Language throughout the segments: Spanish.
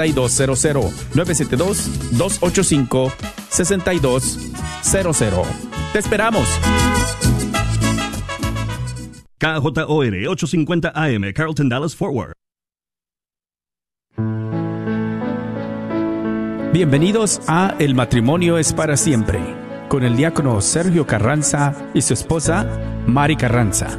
6200 972-285-6200. ¡Te esperamos! KJOR 850 AM, Carlton Dallas Forward. Bienvenidos a El matrimonio es para siempre, con el diácono Sergio Carranza y su esposa Mari Carranza.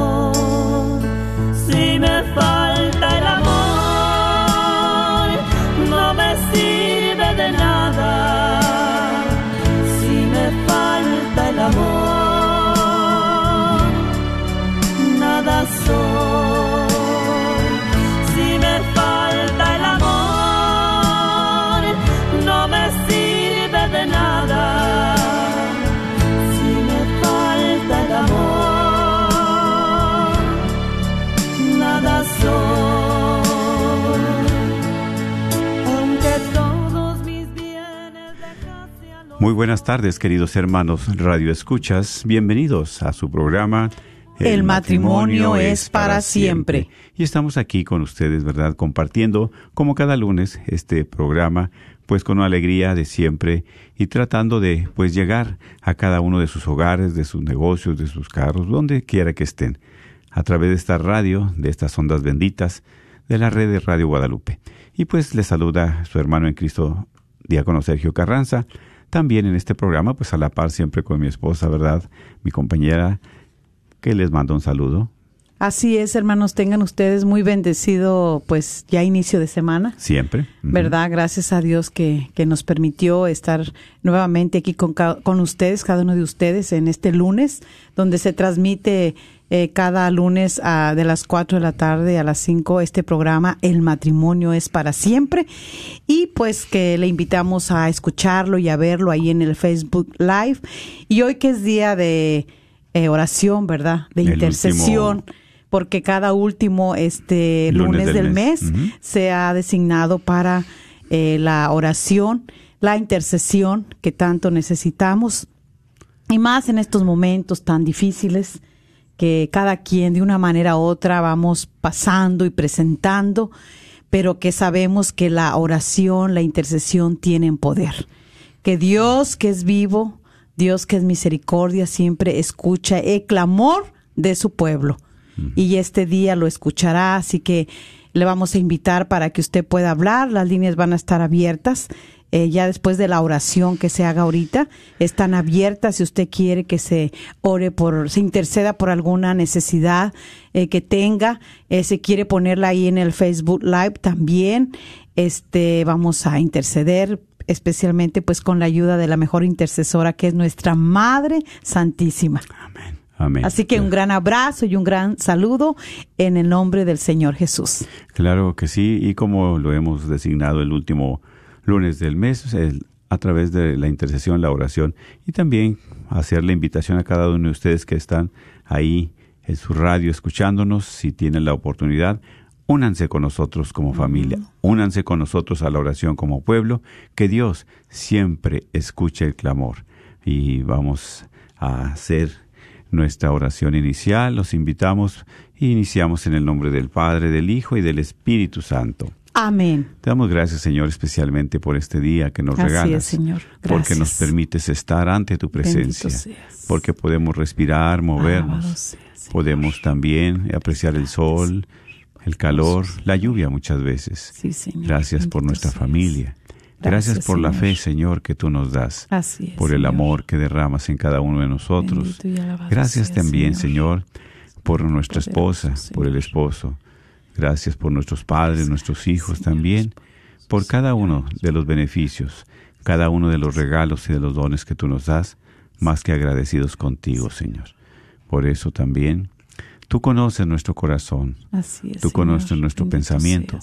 Muy buenas tardes, queridos hermanos Radio Escuchas. Bienvenidos a su programa el, matrimonio, es para siempre. Y estamos aquí con ustedes, ¿verdad? Compartiendo, como cada lunes, este programa, pues con una alegría de siempre y tratando de, pues, llegar a cada uno de sus hogares, de sus negocios, de sus carros, donde quiera que estén, a través de esta radio, de estas ondas benditas, de la red de Radio Guadalupe. Y pues les saluda su hermano en Cristo, diácono Sergio Carranza, también en este programa, pues a la par siempre con mi esposa, ¿verdad? Mi compañera que les mando un saludo. Así es, hermanos, tengan ustedes muy bendecido, pues ya inicio de semana. Siempre. ¿Verdad? Gracias a Dios que, que, nos permitió estar nuevamente aquí con, con ustedes, cada uno de ustedes, en este lunes, donde se transmite eh, cada lunes a, de las 4 de la tarde a las 5 este programa El matrimonio es para siempre. Y pues que le invitamos a escucharlo y a verlo ahí en el Facebook Live. Y hoy que es día de eh, oración, ¿verdad? De intercesión. Porque cada último este lunes, del, mes, se ha designado para eh, la oración, la intercesión que tanto necesitamos. Y más en estos momentos tan difíciles que cada quien de una manera u otra vamos pasando y presentando, pero que sabemos que la oración, la intercesión tienen poder. Que Dios, que es vivo, Dios que es misericordia siempre escucha el clamor de su pueblo. Y este día lo escuchará, así que le vamos a invitar para que usted pueda hablar. Las líneas van a estar abiertas. Eh, ya después de la oración que se haga ahorita, están abiertas si usted quiere que se ore por, se interceda por alguna necesidad eh, que tenga, eh, se quiere ponerla ahí en el Facebook Live también, este, vamos a interceder especialmente pues con la ayuda de la mejor intercesora que es nuestra Madre Santísima. Amén. Amén. Así que un gran abrazo y un gran saludo en el nombre del Señor Jesús. Claro que sí, y como lo hemos designado el último lunes del mes, a través de la intercesión, la oración, y también hacer la invitación a cada uno de ustedes que están ahí en su radio escuchándonos, si tienen la oportunidad, Únanse con nosotros como familia, únanse con nosotros a la oración como pueblo, que Dios siempre escuche el clamor. Y vamos a hacer nuestra oración inicial, los invitamos. E iniciamos en el nombre del Padre, del Hijo y del Espíritu Santo. Amén. Te damos gracias, Señor, especialmente por este día que nos regalas. Señor. Porque nos permites estar ante tu presencia. Porque podemos respirar, movernos. podemos también apreciar el sol, el calor, la lluvia muchas veces. Sí, Señor. Gracias por nuestra familia. Gracias, por la fe, Señor, que tú nos das. Así por el amor que derramas en cada uno de nosotros. Gracias también, Señor, por nuestra esposa, por el esposo. Gracias por nuestros padres, nuestros hijos también, por cada uno de los beneficios, cada uno de los regalos y de los dones que tú nos das más que agradecidos contigo, Señor. Por eso también tú conoces nuestro corazón, Así es, tú Señor. conoces nuestro Bendito pensamiento,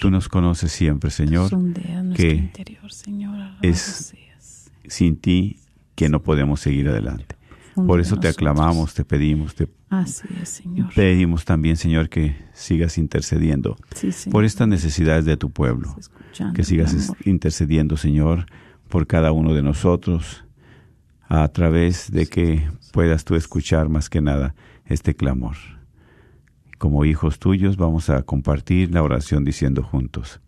tú nos conoces siempre, Señor, que interior, Señor. Alabado es seas. sin ti que no podemos seguir adelante. Por eso te nosotros. aclamamos, te pedimos, te Así es, Señor. pedimos también, Señor, que sigas intercediendo Sí, por estas necesidades de tu pueblo. Que sigas intercediendo, Señor, por cada uno de nosotros, a través de que puedas tú escuchar más que nada este clamor. Como hijos tuyos vamos a compartir la oración diciendo juntos.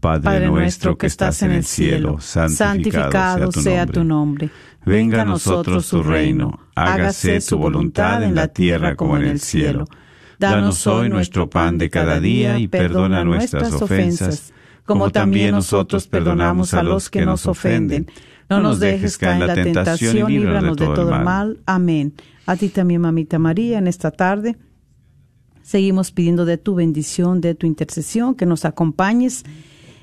Padre, nuestro que estás en el cielo, santificado, sea tu nombre. Venga a nosotros tu reino, hágase tu voluntad en la tierra como en el cielo. Danos hoy nuestro pan de cada día y perdona nuestras ofensas, como también nosotros perdonamos a los que nos ofenden. No nos dejes caer en la tentación y líbranos de todo el mal. Amén. A ti también, mamita María, en esta tarde seguimos pidiendo de tu bendición, de tu intercesión, que nos acompañes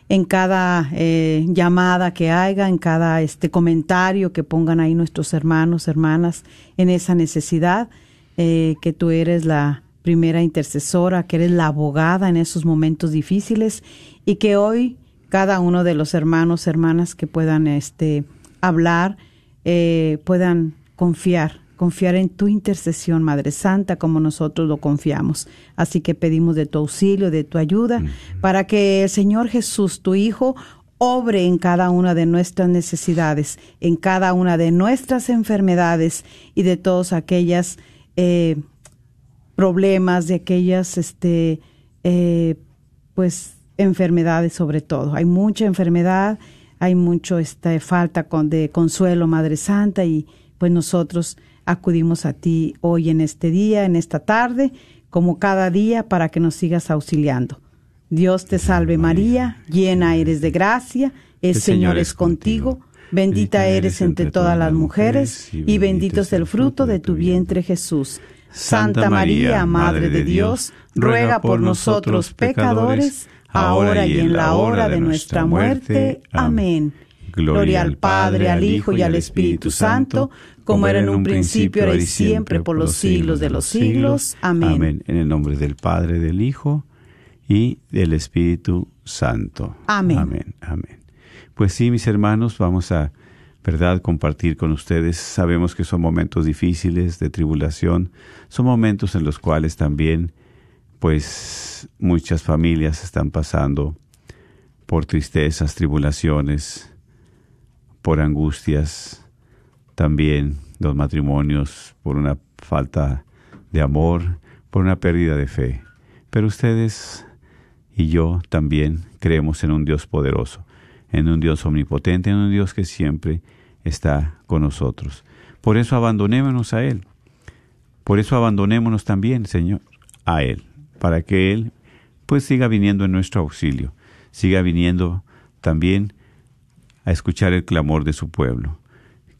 en cada eh, llamada que haya, en cada este comentario que pongan ahí nuestros hermanos, hermanas, en esa necesidad, eh, que tú eres la primera intercesora, que eres la abogada en esos momentos difíciles y que hoy cada uno de los hermanos, hermanas que puedan este, hablar, eh, puedan confiar, confiar en tu intercesión, Madre Santa, como nosotros lo confiamos. Así que pedimos de tu auxilio, de tu ayuda, para que el Señor Jesús, tu Hijo, obre en cada una de nuestras necesidades, en cada una de nuestras enfermedades y de todas aquellas eh, problemas, de aquellas, este, eh, pues, enfermedades sobre todo. Hay mucha enfermedad, hay mucho esta falta de consuelo, Madre Santa, y pues nosotros acudimos a ti hoy en este día, en esta tarde, como cada día, para que nos sigas auxiliando. Dios te salve María, llena eres de gracia, el Señor es contigo, bendita eres entre todas las mujeres, y bendito es el fruto de tu vientre Jesús. Santa María, Madre de Dios, ruega por nosotros pecadores, ahora y en la hora de nuestra muerte. Amén. Gloria al Padre, al Hijo y al Espíritu Santo, como era en un principio, ahora y siempre, por los siglos de los siglos. Amén. En el nombre del Padre, del Hijo y del Espíritu Santo. Amén. Amén. Amén. Pues sí, mis hermanos, vamos a, ¿verdad?, compartir con ustedes. Sabemos que son momentos difíciles de tribulación, son momentos en los cuales también, pues, muchas familias están pasando por tristezas, tribulaciones, por angustias, también los matrimonios por una falta de amor, por una pérdida de fe. Pero ustedes y yo también creemos en un Dios poderoso, en un Dios omnipotente, en un Dios que siempre está con nosotros. Por eso abandonémonos a Él. Por eso abandonémonos también, Señor, a Él, para que Él pues siga viniendo en nuestro auxilio, siga viniendo también a escuchar el clamor de su pueblo.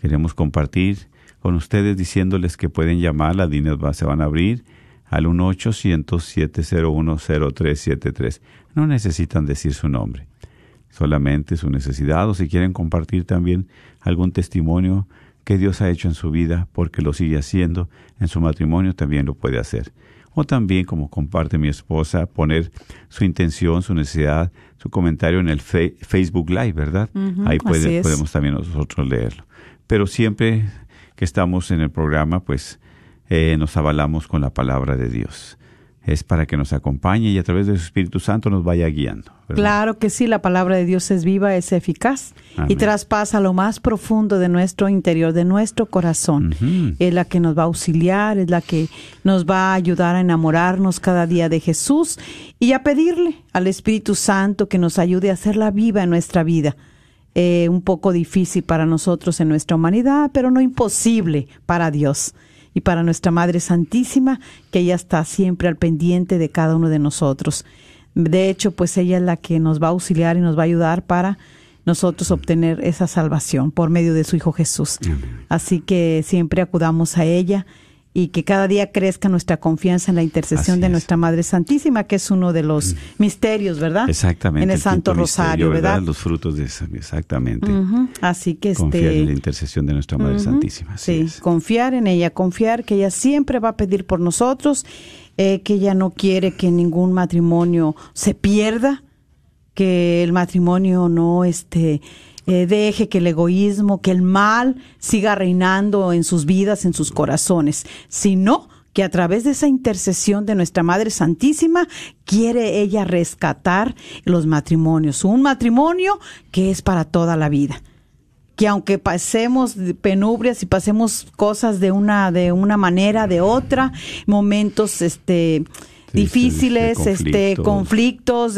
Queremos compartir con ustedes diciéndoles que pueden llamar, las líneas se van a abrir al 1-800-701-0373. No necesitan decir su nombre, solamente su necesidad o si quieren compartir también algún testimonio que Dios ha hecho en su vida porque lo sigue haciendo, en su matrimonio también lo puede hacer. O también, como comparte mi esposa, poner su intención, su necesidad, su comentario en el Facebook Live, ¿verdad? Ahí puede- podemos también nosotros leerlo. Pero siempre que estamos en el programa, pues eh, nos avalamos con la palabra de Dios. Es para que nos acompañe y a través de su Espíritu Santo nos vaya guiando. ¿verdad? Claro que sí, la palabra de Dios es viva, es eficaz y traspasa lo más profundo de nuestro interior, de nuestro corazón. Es la que nos va a auxiliar, es la que nos va a ayudar a enamorarnos cada día de Jesús y a pedirle al Espíritu Santo que nos ayude a hacerla viva en nuestra vida. Eh, un poco difícil para nosotros en nuestra humanidad, pero no imposible para Dios y para nuestra Madre Santísima, que ella está siempre al pendiente de cada uno de nosotros. De hecho, pues ella es la que nos va a auxiliar y nos va a ayudar para nosotros obtener esa salvación por medio de su Hijo Jesús. Así que siempre acudamos a ella y que cada día crezca nuestra confianza en la intercesión Así de es. nuestra Madre Santísima, que es uno de los misterios, ¿verdad? Exactamente. En el el Santo Rosario, misterio, ¿verdad? Los frutos de esa, exactamente. Así que Confiar en la este intercesión de nuestra Madre. Santísima. así Sí, es. confiar en ella, confiar que ella siempre va a pedir por nosotros, eh, que ella no quiere que ningún matrimonio se pierda, que el matrimonio no este eh, deje que el egoísmo, que el mal siga reinando en sus vidas, en sus corazones, sino que a través de esa intercesión de nuestra Madre Santísima quiere ella rescatar los matrimonios, un matrimonio que es para toda la vida que aunque pasemos penubrias y pasemos cosas de una de una manera de otra momentos este difíciles este conflictos.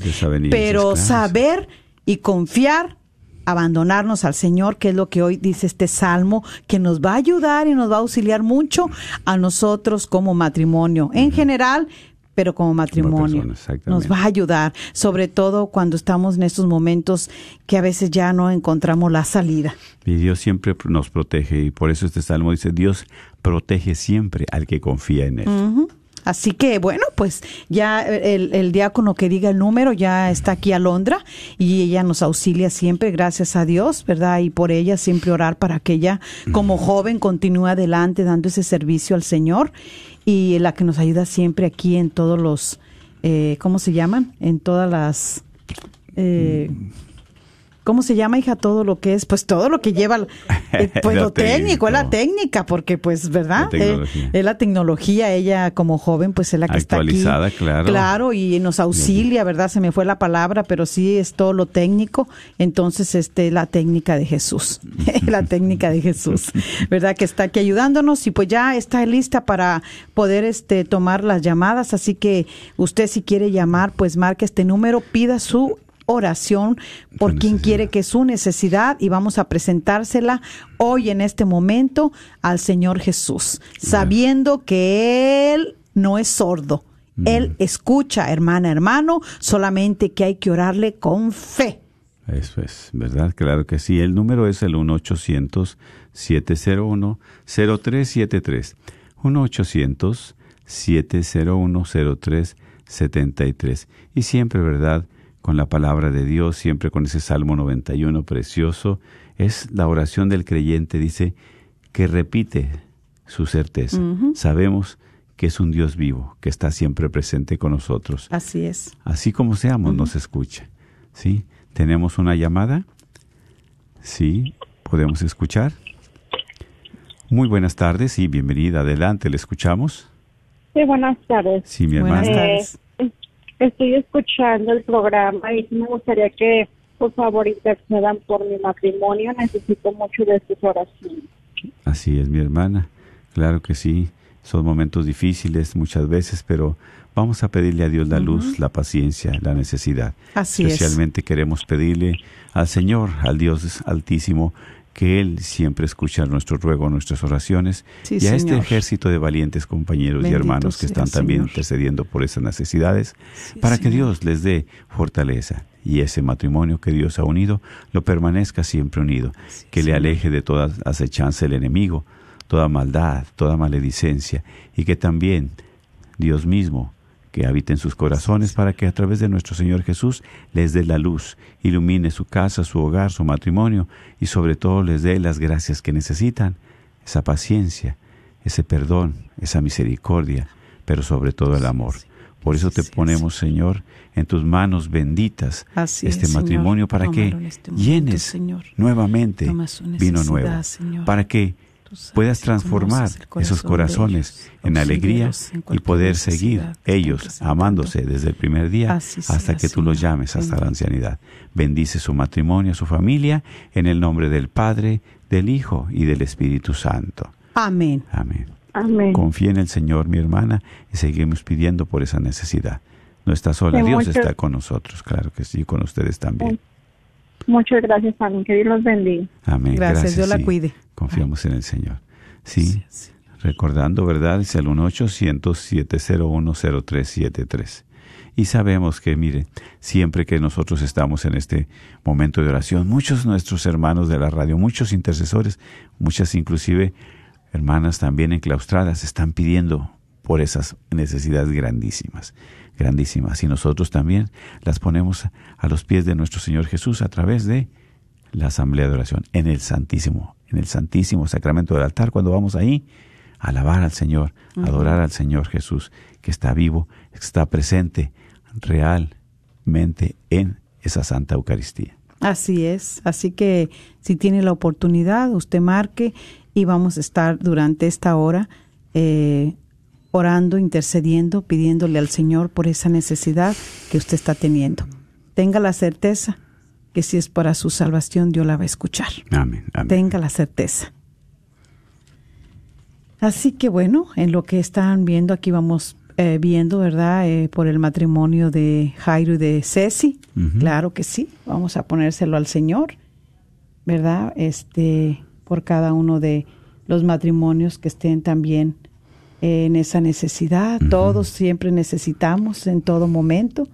Desavenencias, pero saber y confiar abandonarnos al Señor, que es lo que hoy dice este salmo, que nos va a ayudar y nos va a auxiliar mucho a nosotros como matrimonio en general, pero como matrimonio. nos va a ayudar, sobre todo cuando estamos en estos momentos que a veces ya no encontramos la salida. Y Dios siempre nos protege y por eso este salmo dice, Dios protege siempre al que confía en Él. Así que bueno, pues ya el, el diácono que diga el número ya está aquí Alondra y ella nos auxilia siempre, gracias a Dios, ¿verdad? Y por ella siempre orar para que ella como joven continúe adelante dando ese servicio al Señor y la que nos ayuda siempre aquí en todos los, eh, ¿cómo se llaman? En todas las... eh, ¿Cómo se llama, hija, todo lo que es? Pues todo lo que lleva, eh, pues Lo técnico, es la técnica, porque pues, ¿verdad? La. Eh, es la tecnología, ella como joven, pues es la que está aquí. Actualizada, claro. Claro, y nos auxilia, ¿verdad? Se me fue la palabra, pero sí es todo lo técnico. Entonces, este, la técnica de Jesús, la técnica de Jesús, ¿verdad? Que está aquí ayudándonos y pues ya está lista para poder, este, tomar las llamadas. Así que usted si quiere llamar, pues marque este número, pida su oración por quien quiere que su necesidad y vamos a presentársela hoy en este momento al Señor Jesús, sabiendo que Él no es sordo. Él escucha, hermana, hermano, solamente que hay que orarle con fe. Eso es, ¿verdad? Claro que sí. El número es el 1-800-701-0373. 1-800-701-0373. Y siempre, ¿verdad? Con la palabra de Dios, siempre con ese Salmo 91 precioso. Es la oración del creyente, dice, que repite su certeza. Sabemos que es un Dios vivo, que está siempre presente con nosotros. Así es. Así como seamos, nos escucha. ¿Sí? ¿Tenemos una llamada? Sí, podemos escuchar. Muy buenas tardes y bienvenida. Adelante, le escuchamos. Sí, buenas tardes. Sí, mi Buenas hermana. tardes. Estoy escuchando el programa y me gustaría que por favor intercedan por mi matrimonio. Necesito mucho de sus oraciones. Así es, mi hermana. Claro que sí. Son momentos difíciles muchas veces, pero vamos a pedirle a Dios la luz, la paciencia, la necesidad. Así es. Especialmente queremos pedirle al Señor, al Dios Altísimo, que Él siempre escucha nuestro ruego, nuestras oraciones, Sí, y a este ejército de valientes compañeros y hermanos que están también intercediendo por esas necesidades, para que. Dios les dé fortaleza y ese matrimonio que Dios ha unido lo permanezca siempre unido, que le aleje de toda acechanza el enemigo, toda maldad, toda maledicencia, y que también Dios mismo que habita en sus corazones para que a través de nuestro Señor Jesús les dé la luz, ilumine su casa, su hogar, su matrimonio y sobre todo les dé las gracias que necesitan, esa paciencia, ese perdón, esa misericordia, pero sobre todo el amor. Por eso te ponemos, Señor, en tus manos benditas Así este es, Señor. matrimonio para que Tómalo este momento, llenes Señor. nuevamente vino nuevo, Señor. para que puedas y transformar esos corazones en alegría y poder seguir ellos amándose desde el primer día hasta que tú los llames hasta la ancianidad. Bendice su matrimonio, su familia, en el nombre del Padre, del Hijo y del Espíritu Santo. Amén. Amén. Amén. Confía en el Señor, mi hermana, y seguimos pidiendo por esa necesidad. No está sola, Dios está con nosotros, claro que sí, con ustedes también. Muchas gracias, también. Que Dios los bendiga. Amén. Gracias, Dios la sí. cuide. Confiamos en el Señor. Sí, recordando, ¿verdad? Es el 1-800-701-0373. Y sabemos que, mire, siempre que nosotros estamos en este momento de oración, muchos de nuestros hermanos de la radio, muchos intercesores, muchas inclusive hermanas también enclaustradas están pidiendo por esas necesidades grandísimas, grandísimas. Y nosotros también las ponemos a los pies de nuestro Señor Jesús a través de la asamblea de oración en el Santísimo, en el Santísimo Sacramento del altar, cuando vamos ahí a alabar al Señor, adorar al Señor Jesús, que está vivo, que está presente realmente en esa Santa Eucaristía. Así es, así que si tiene la oportunidad, usted marque y vamos a estar durante esta hora eh, orando, intercediendo, pidiéndole al Señor por esa necesidad que usted está teniendo. Tenga la certeza que si es para su salvación, Dios la va a escuchar. Amén. amén. Tenga la certeza. Así que bueno, en lo que están viendo aquí vamos eh, viendo, ¿verdad? Eh, por el matrimonio de Jairo y de Ceci. Claro que sí, vamos a ponérselo al Señor, ¿verdad? Este, por cada uno de los matrimonios que estén también en esa necesidad. Todos siempre necesitamos en todo momento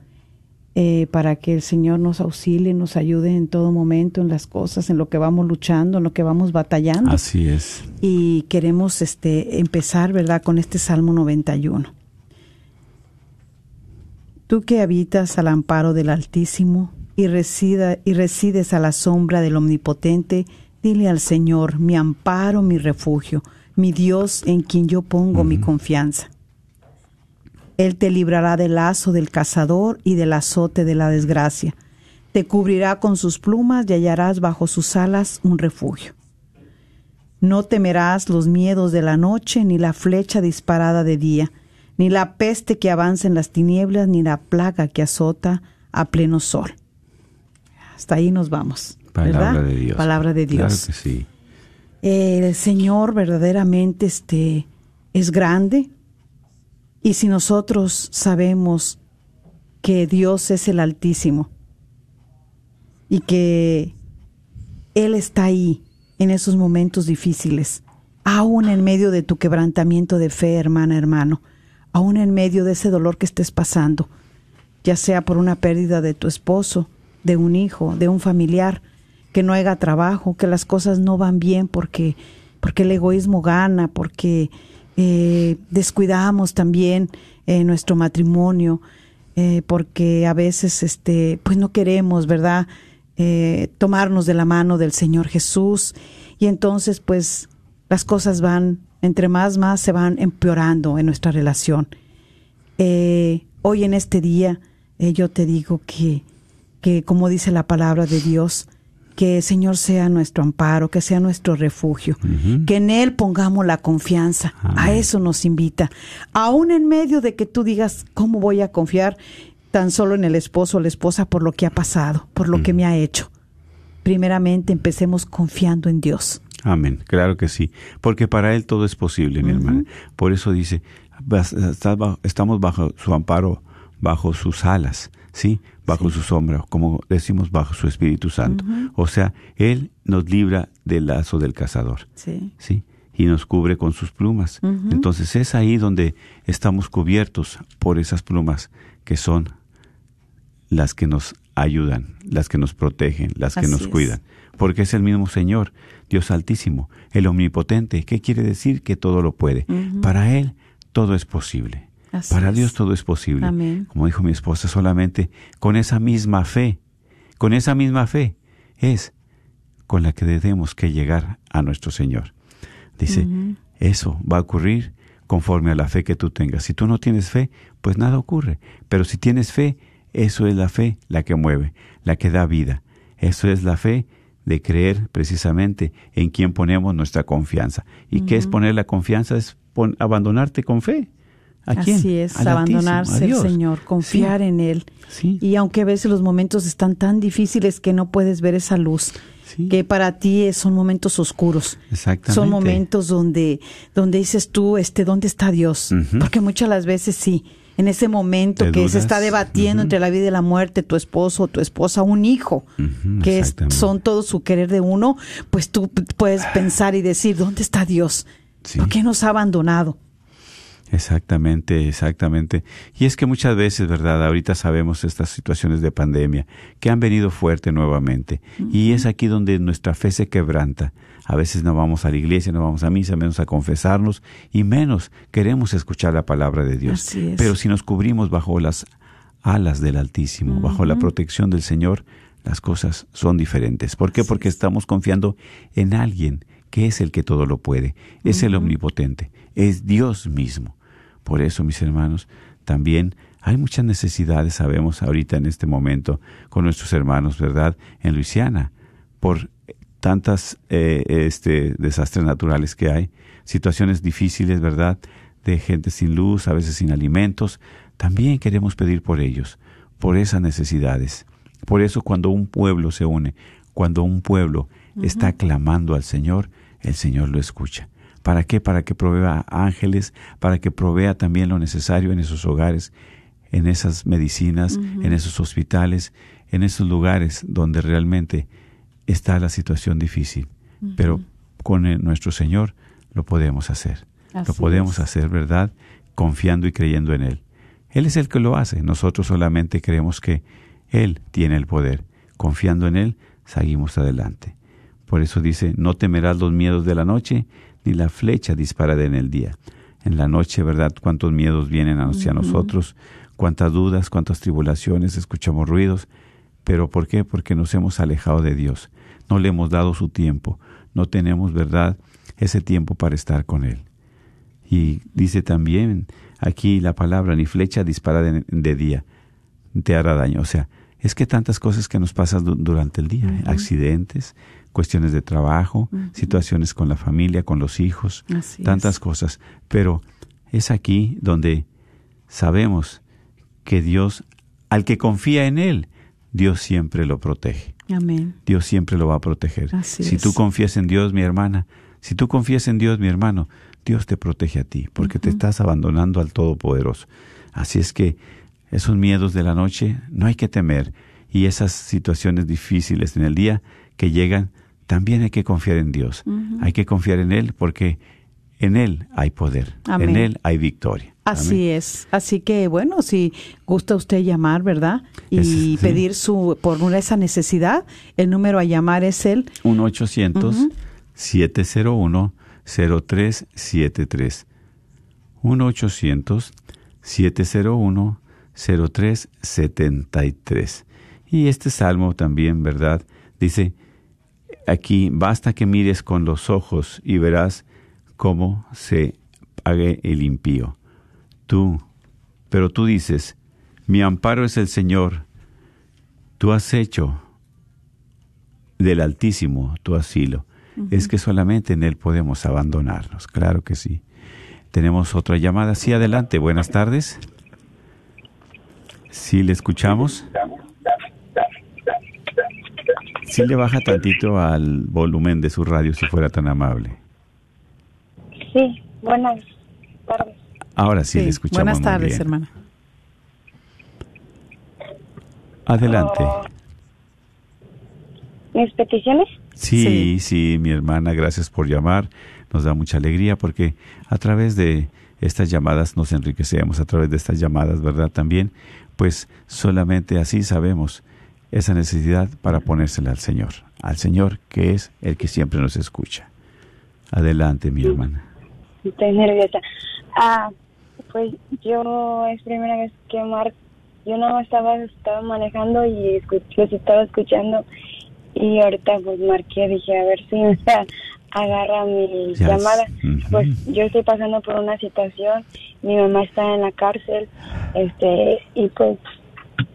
eh, para que el Señor nos auxilie, nos ayude en todo momento en las cosas, en lo que vamos luchando, en lo que vamos batallando. Así es. Y queremos este, empezar, ¿verdad?, con este Salmo 91. Tú que habitas al amparo del Altísimo y, resida, y resides a la sombra del Omnipotente, dile al Señor, mi amparo, mi refugio, mi Dios en quien yo pongo mi confianza. Él te librará del lazo del cazador y del azote de la desgracia. Te cubrirá con sus plumas y hallarás bajo sus alas un refugio. No temerás los miedos de la noche, ni la flecha disparada de día, ni la peste que avanza en las tinieblas, ni la plaga que azota a pleno sol. Hasta ahí nos vamos. Palabra de Dios. Palabra de Dios. Claro que sí. El Señor verdaderamente este, es grande, y si nosotros sabemos que Dios es el Altísimo y que Él está ahí en esos momentos difíciles, aún en medio de tu quebrantamiento de fe, hermana, hermano, aún en medio de ese dolor que estés pasando, ya sea por una pérdida de tu esposo, de un hijo, de un familiar, que no haga trabajo, que las cosas no van bien porque, porque el egoísmo gana, porque eh, descuidamos también eh, nuestro matrimonio, eh, porque a veces este, pues no queremos, ¿verdad? tomarnos de la mano del Señor Jesús y entonces pues las cosas van, entre más, más se van empeorando en nuestra relación. hoy en este día yo te digo que, que como dice la palabra de Dios, que el Señor sea nuestro amparo, que sea nuestro refugio, que en Él pongamos la confianza. A eso nos invita. Aún en medio de que tú digas, ¿cómo voy a confiar tan solo en el esposo o la esposa por lo que ha pasado, por lo que me ha hecho? Primeramente empecemos confiando en Dios. Amén, claro que sí, porque para Él todo es posible, mi hermana. Por eso dice, estamos bajo su amparo, bajo sus alas, ¿sí? Bajo su sombra, como decimos, bajo su Espíritu Santo. O sea, Él nos libra del lazo del cazador. Sí. ¿sí? Y nos cubre con sus plumas. Entonces es ahí donde estamos cubiertos por esas plumas que son las que nos ayudan, las que nos protegen, las que nos cuidan. Porque es el mismo Señor, Dios Altísimo, el Omnipotente. ¿Qué quiere decir? Que todo lo puede. Para Él todo es posible. Para Dios todo es posible. Como dijo mi esposa, solamente con esa misma fe, con esa misma fe es con la que debemos que llegar a nuestro Señor. Dice, eso va a ocurrir conforme a la fe que tú tengas. Si tú no tienes fe, pues nada ocurre. Pero si tienes fe, eso es la fe la que mueve, la que da vida. Eso es la fe de creer precisamente en quien ponemos nuestra confianza. ¿Y qué es poner la confianza? Es abandonarte con fe. Así es, abandonarse al Señor, confiar en Él. Y aunque a veces los momentos están tan difíciles que no puedes ver esa luz, que para ti son momentos oscuros. Son momentos donde, donde dices tú, este, ¿dónde está Dios? Porque muchas las veces sí, en ese momento que se está debatiendo entre la vida y la muerte, tu esposo, tu esposa, un hijo, que son todo su querer de uno, pues tú puedes pensar y decir, ¿dónde está Dios? ¿Por qué nos ha abandonado? Exactamente, exactamente. Y es que muchas veces, ¿verdad? Ahorita sabemos estas situaciones de pandemia que han venido fuerte nuevamente. Y es aquí donde nuestra fe se quebranta. A veces no vamos a la iglesia, no vamos a misa, menos a confesarnos y menos queremos escuchar la palabra de Dios. Así es. Pero si nos cubrimos bajo las alas del Altísimo, bajo la protección del Señor, las cosas son diferentes. ¿Por qué? Porque estamos confiando en alguien que es el que todo lo puede, es el omnipotente, es Dios mismo. Por eso, mis hermanos, también hay muchas necesidades, sabemos ahorita en este momento, con nuestros hermanos, ¿verdad? En Luisiana, por tantas eh, este, desastres naturales que hay, situaciones difíciles, ¿verdad? De gente sin luz, a veces sin alimentos. También queremos pedir por ellos, por esas necesidades. Por eso cuando un pueblo se une, cuando un pueblo está clamando al Señor, el Señor lo escucha. ¿Para qué? Para que provea ángeles, para que provea también lo necesario en esos hogares, en esas medicinas, en esos hospitales, en esos lugares donde realmente está la situación difícil. Pero con el- nuestro Señor lo podemos hacer. lo podemos es. hacer, ¿verdad? Confiando y creyendo en Él. Él es el que lo hace. Nosotros solamente creemos que Él tiene el poder. Confiando en Él, seguimos adelante. Por eso dice, no temerás los miedos de la noche, ni la flecha disparada en el día. En la noche, ¿verdad? Cuántos miedos vienen hacia nosotros, cuántas dudas, cuántas tribulaciones, escuchamos ruidos. ¿Pero por qué? Porque nos hemos alejado de Dios. No le hemos dado su tiempo. No tenemos, ¿verdad? Ese tiempo para estar con Él. Y dice también aquí la palabra, ni flecha disparada de, día te hará daño. O sea, es que tantas cosas que nos pasan du- durante el día, accidentes, cuestiones de trabajo, situaciones con la familia, con los hijos, Así tantas es. cosas. Pero es aquí donde sabemos que Dios, al que confía en Él, Dios siempre lo protege. Amén. Dios siempre lo va a proteger. Así si tú confías en Dios, mi hermana, si tú confías en Dios, mi hermano, Dios te protege a ti, porque te estás abandonando al Todopoderoso. Así es que esos miedos de la noche no hay que temer y esas situaciones difíciles en el día que llegan, también hay que confiar en Dios. Hay que confiar en Él porque en Él hay poder, Amén. en Él hay victoria. Así es. Así que bueno, si gusta usted llamar, ¿verdad? Y Es- sí. pedir su por una- esa necesidad, el número a llamar es el 1-800-701-0373. 1-800-701-0373. Y este salmo también, ¿verdad? Dice aquí, basta que mires con los ojos y verás cómo se pague el impío. Tú, pero tú dices, mi amparo es el Señor. Tú has hecho del Altísimo tu asilo. Es que solamente en Él podemos abandonarnos. Claro que sí. Tenemos otra llamada. Sí, adelante. Buenas tardes. Sí, le escuchamos. Sí, le baja tantito al volumen de su radio si fuera tan amable. Sí, buenas tardes. Ahora sí, le escuchamos. Buenas muy tardes, bien. hermana. Adelante. Oh, ¿Mis peticiones? Sí, Sí. sí, mi hermana, gracias por llamar. Nos da mucha alegría porque a través de estas llamadas nos enriquecemos, a través de estas llamadas, ¿verdad? También, pues solamente así sabemos esa necesidad para ponérsela al Señor, al Señor que es el que siempre nos escucha. Adelante, mi hermana. Estoy nerviosa. Ah, pues yo es primera vez que Mar, yo no estaba, estaba manejando y escu- los estaba escuchando y ahorita pues marqué, dije a ver si me agarra mi llamada. Pues yo estoy pasando por una situación, mi mamá está en la cárcel, este, y pues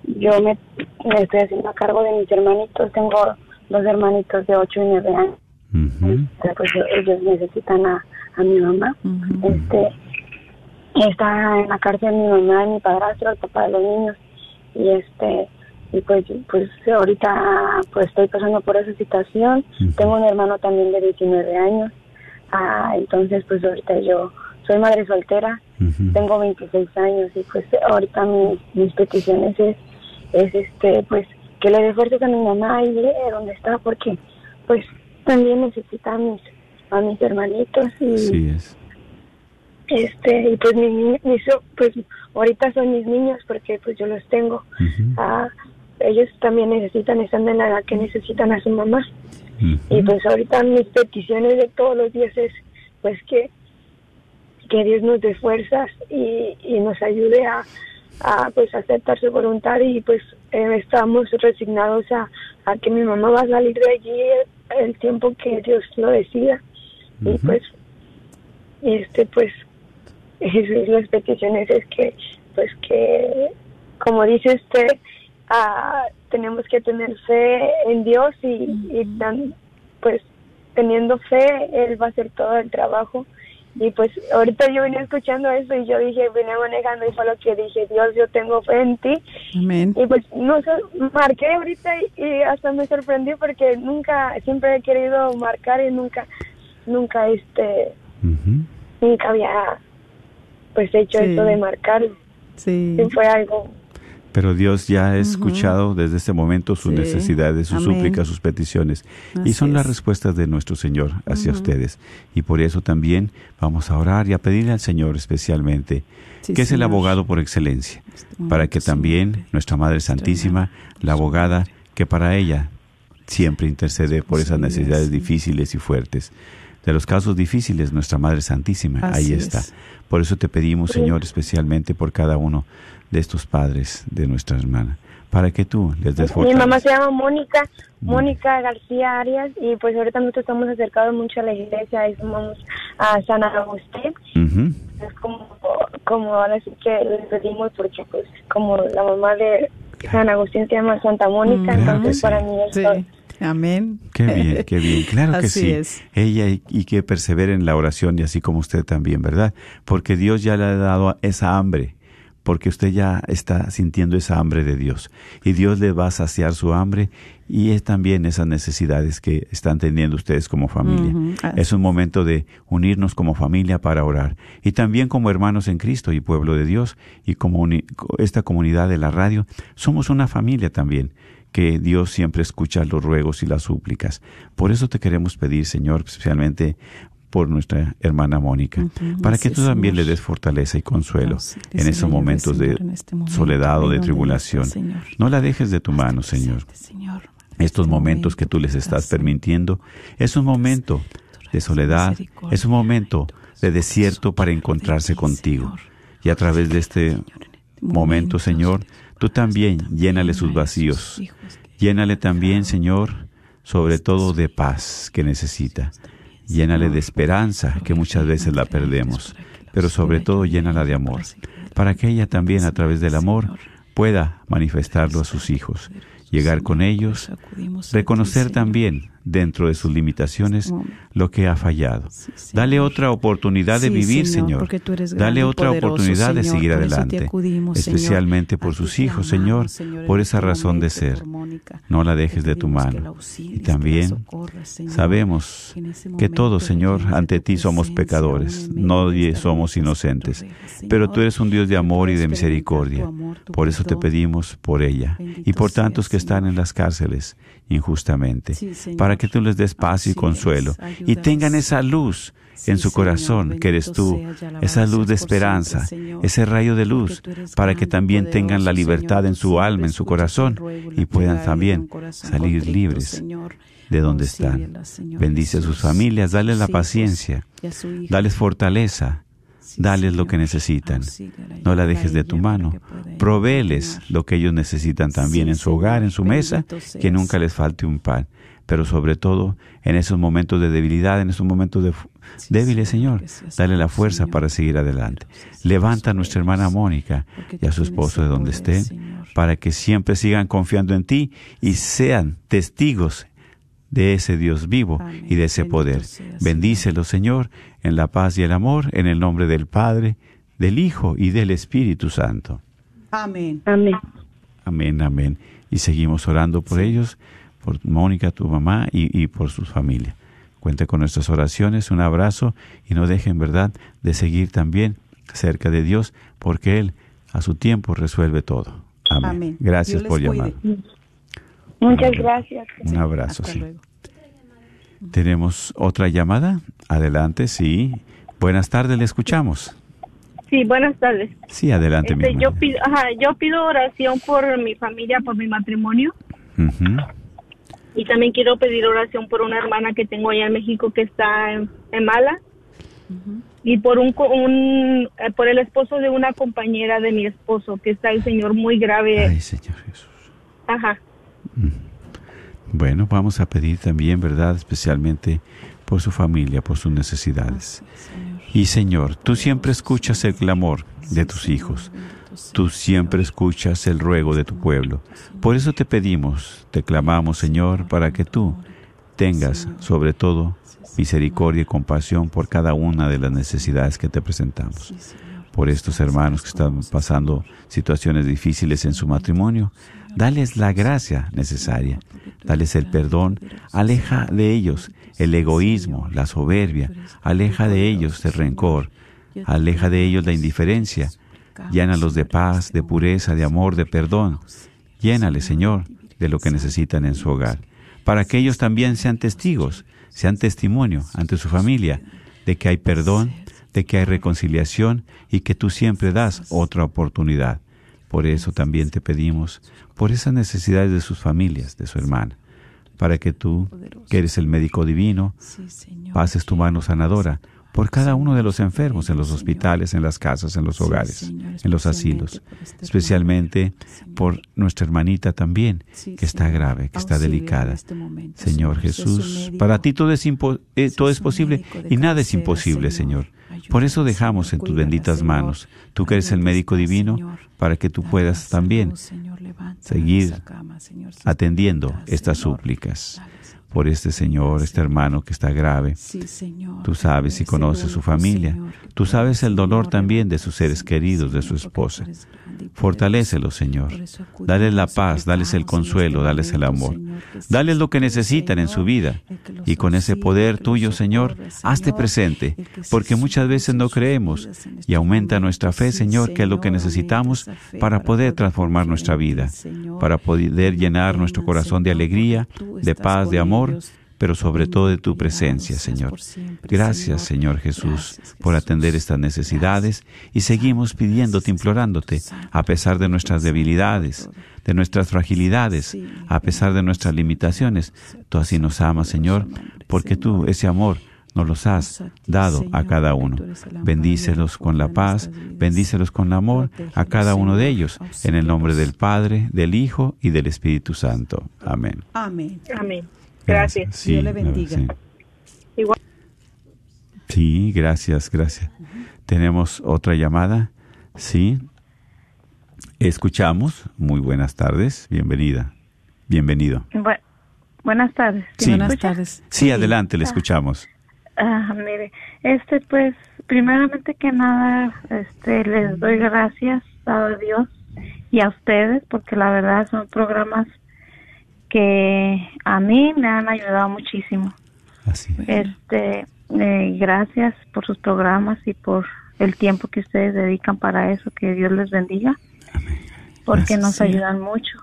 yo me, me estoy haciendo a cargo de mis hermanitos, tengo dos hermanitos de 8 y 9 años. Este, pues ellos necesitan a, a mi mamá. Este está en la cárcel mi mamá, mi padrastro, el papá de los niños y este y pues pues ahorita pues estoy pasando por esa situación. Tengo un hermano también de 19 años. Ah, entonces pues ahorita yo soy madre soltera, tengo 26 años y pues ahorita mi- mis peticiones es es este pues que le dé fuerzas a mi mamá y de donde está porque pues también necesita a mis a mis hermanitos y Sí es. este y pues mi, mi- pues ahorita son mis niños porque pues yo los tengo. Ah, ellos también necesitan están en la edad que necesitan a su mamá. Y pues ahorita mis peticiones de todos los días es pues que que Dios nos dé fuerzas y, y nos ayude a, a pues aceptar su voluntad y pues eh, estamos resignados a, a que mi mamá va a salir de allí el, el tiempo que Dios lo decida. Y Ujú. pues este pues esas las peticiones es que pues que como dice usted ah, tenemos que tener fe en Dios y, y tan- pues teniendo fe él va a hacer todo el trabajo y pues ahorita yo venía escuchando eso y yo dije venía manejando y fue lo que dije Dios yo tengo fe en ti Amén. y pues no sé marqué ahorita y, y hasta me sorprendí porque nunca siempre he querido marcar y nunca nunca este nunca había pues hecho Sí. eso de marcar Sí. Sí, fue algo Pero Dios ya ha escuchado desde este momento sus Sí. necesidades, sus Amén. súplicas, sus peticiones. y son las es. respuestas de nuestro Señor hacia ustedes. Y por eso también vamos a orar y a pedirle al Señor especialmente, Sí, que es el abogado por excelencia, Este para que también nuestra Madre Santísima, la abogada, que para ella siempre intercede por esas necesidades difíciles y fuertes. De los casos difíciles, nuestra Madre Santísima, ahí está. es. Por eso te pedimos, Señor, especialmente por cada uno de estos padres de nuestra hermana, para que tú les des Mi mamá se llama Mónica, Mónica García Arias, y pues ahorita nosotros estamos acercados mucho a la iglesia, y vamos a San Agustín. Ujú. Es como, como ahora sí que les pedimos, porque pues como la mamá de San Agustín se llama Santa Mónica, Mm. Claro entonces sí. para mí es Sí. todo. Amén. Qué bien, qué bien. Claro que sí. es. Ella y, y que persevere en la oración y así como usted también, ¿verdad? Porque Dios ya le ha dado esa hambre, porque usted ya está sintiendo esa hambre de Dios. Y Dios le va a saciar su hambre y es también esas necesidades que están teniendo ustedes como familia. Es un momento de unirnos como familia para orar y también como hermanos en Cristo y pueblo de Dios y como esta comunidad de la radio, somos una familia también que Dios siempre escucha los ruegos y las súplicas. Por eso te queremos pedir, Señor, especialmente por nuestra hermana Mónica, para así que tú también Señor. le des fortaleza y consuelo en esos momentos de en este momento, soledad o de tribulación. Señor. No la dejes de tu mano, Señor Señor. estos Este momentos que tú les estás permitiendo es un momento de soledad, es un momento de desierto para encontrarse ti, contigo. Y a través de este este momento, Señor, tú también llénale sus vacíos. Llénale también, Señor, sobre todo de paz que necesita. Llénale de esperanza que muchas veces la perdemos, pero sobre todo llénala de amor, para que ella también a través del amor pueda manifestarlo a sus hijos, llegar con ellos, reconocer también dentro de sus limitaciones lo que ha fallado. Dale otra oportunidad de Sí, vivir, Señor, Dale otra poderoso, oportunidad de seguir por adelante, acudimos, especialmente por sus hijos, amamos, Señor, por este esa razón de ser. Mónica. No la dejes de tu mano. auxilies, Y también sabemos que todos, Señor, ante ti somos pecadores, medio no somos inocentes, pero tú eres un Dios de amor y de misericordia. Por eso te pedimos por ella y por tantos que están en las cárceles injustamente. Para que tú les des paz y consuelo y tengan esa luz en su corazón que eres tú, esa luz de esperanza, ese rayo de luz, para que también tengan la libertad en su alma, en su corazón y puedan también salir libres de donde están. Bendice a sus familias, dale la paciencia, dales fortaleza, dales lo que necesitan. No la dejes de tu mano. continuar. lo que ellos necesitan también en su hogar, en su mesa, que nunca les falte un pan. Pero sobre todo en esos momentos de debilidad, en esos momentos de fu- Sí, débiles, Señor, dale la fuerza Señor. para seguir adelante. Levanta a nuestra hermana Mónica y a su esposo de donde poder, estén, Señor. para que siempre sigan confiando en ti y sean testigos de ese Dios vivo Amén. y de ese poder. Bendícelo, Señor, en la paz y el amor, en el nombre del Padre, del Hijo y del Espíritu Santo. Amén. Amén. Amén, amén. Y seguimos orando por ellos, por Mónica, tu mamá, y, y por su familia. Cuente con nuestras oraciones, un abrazo y no dejen, ¿verdad?, de seguir también cerca de Dios, porque Él a su tiempo resuelve todo. Amén. Amén. Gracias Dios por llamar. Muchas gracias. Un abrazo, Hasta sí. luego. Tenemos otra llamada. Adelante, sí. Buenas tardes, le escuchamos. Sí, buenas tardes. Sí, adelante, mi Este, yo hermana. pido, ajá, yo pido oración por mi familia, por mi matrimonio. Ujú. Y también quiero pedir oración por una hermana que tengo allá en México que está en, en mala. Y por un, co- un eh, por el esposo de una compañera de mi esposo que está el señor muy grave. Ay, Señor Jesús. Ajá. Bueno, vamos a pedir también, ¿verdad? Especialmente por su familia, por sus necesidades. Y Señor, tú siempre escuchas el clamor de tus hijos. Tú siempre escuchas el ruego de tu pueblo. Por eso te pedimos, te clamamos, Señor, para que tú tengas sobre todo misericordia y compasión por cada una de las necesidades que te presentamos. Por estos hermanos que están pasando situaciones difíciles en su matrimonio, dales la gracia necesaria, dales el perdón, aleja de ellos el egoísmo, la soberbia, aleja de ellos el rencor, aleja de ellos la indiferencia, llénalos de paz, de pureza, de amor, de perdón. Llénale, Señor, de lo que necesitan en su hogar, para que ellos también sean testigos, sean testimonio ante su familia de que hay perdón, de que hay reconciliación y que tú siempre das otra oportunidad. Por eso también te pedimos por esas necesidades de sus familias, de su hermana, para que tú, que eres el médico divino, pases tu mano sanadora por cada uno de los enfermos en los hospitales, en las casas, en los hogares, en los asilos, especialmente por nuestra hermanita también, que está grave, que está delicada. Señor Jesús, para ti todo es, eh, todo es posible y nada es imposible, Señor. Por eso dejamos en tus benditas manos, tú que eres el médico divino, para que tú puedas también seguir atendiendo estas súplicas por este Señor, este hermano que está grave. Tú sabes y conoces su familia. Tú sabes el dolor también de sus seres queridos, de su esposa. Fortalécelo, Señor. Dales la paz, dales el consuelo, dales el amor. Dales lo que necesitan en su vida. Y con ese poder tuyo, Señor, hazte presente, porque muchas veces no creemos y aumenta nuestra fe, Señor, que es lo que necesitamos para poder transformar nuestra vida, para poder llenar nuestro corazón de alegría, de paz, de amor, pero sobre todo de tu presencia, Señor. Gracias, Señor Jesús, por atender estas necesidades y seguimos pidiéndote, implorándote, a pesar de nuestras debilidades, de nuestras fragilidades, a pesar de nuestras limitaciones. Tú así nos amas, Señor, porque tú ese amor nos los has dado a cada uno. Bendícelos con la paz, bendícelos con el amor a cada uno de ellos, en el nombre del Padre, del Hijo y del Espíritu Santo. Amén. Amén. Amén. Gracias. Sí, Dios le bendiga. sí. Igual. Sí, gracias, gracias. Tenemos otra llamada. Sí. Escuchamos. Muy buenas tardes. Bienvenida. Bienvenido. Bu- buenas tardes. Sí. ¿Me Buenas tardes. Sí, adelante, le escuchamos. Ah, mire, este, pues, primeramente que nada, este, les doy gracias a Dios y a ustedes, porque la verdad son programas que a mí me han ayudado muchísimo. Así. Este, eh, gracias por sus programas y por el tiempo que ustedes dedican para eso. Que Dios les bendiga, porque Gracias. nos ayudan mucho.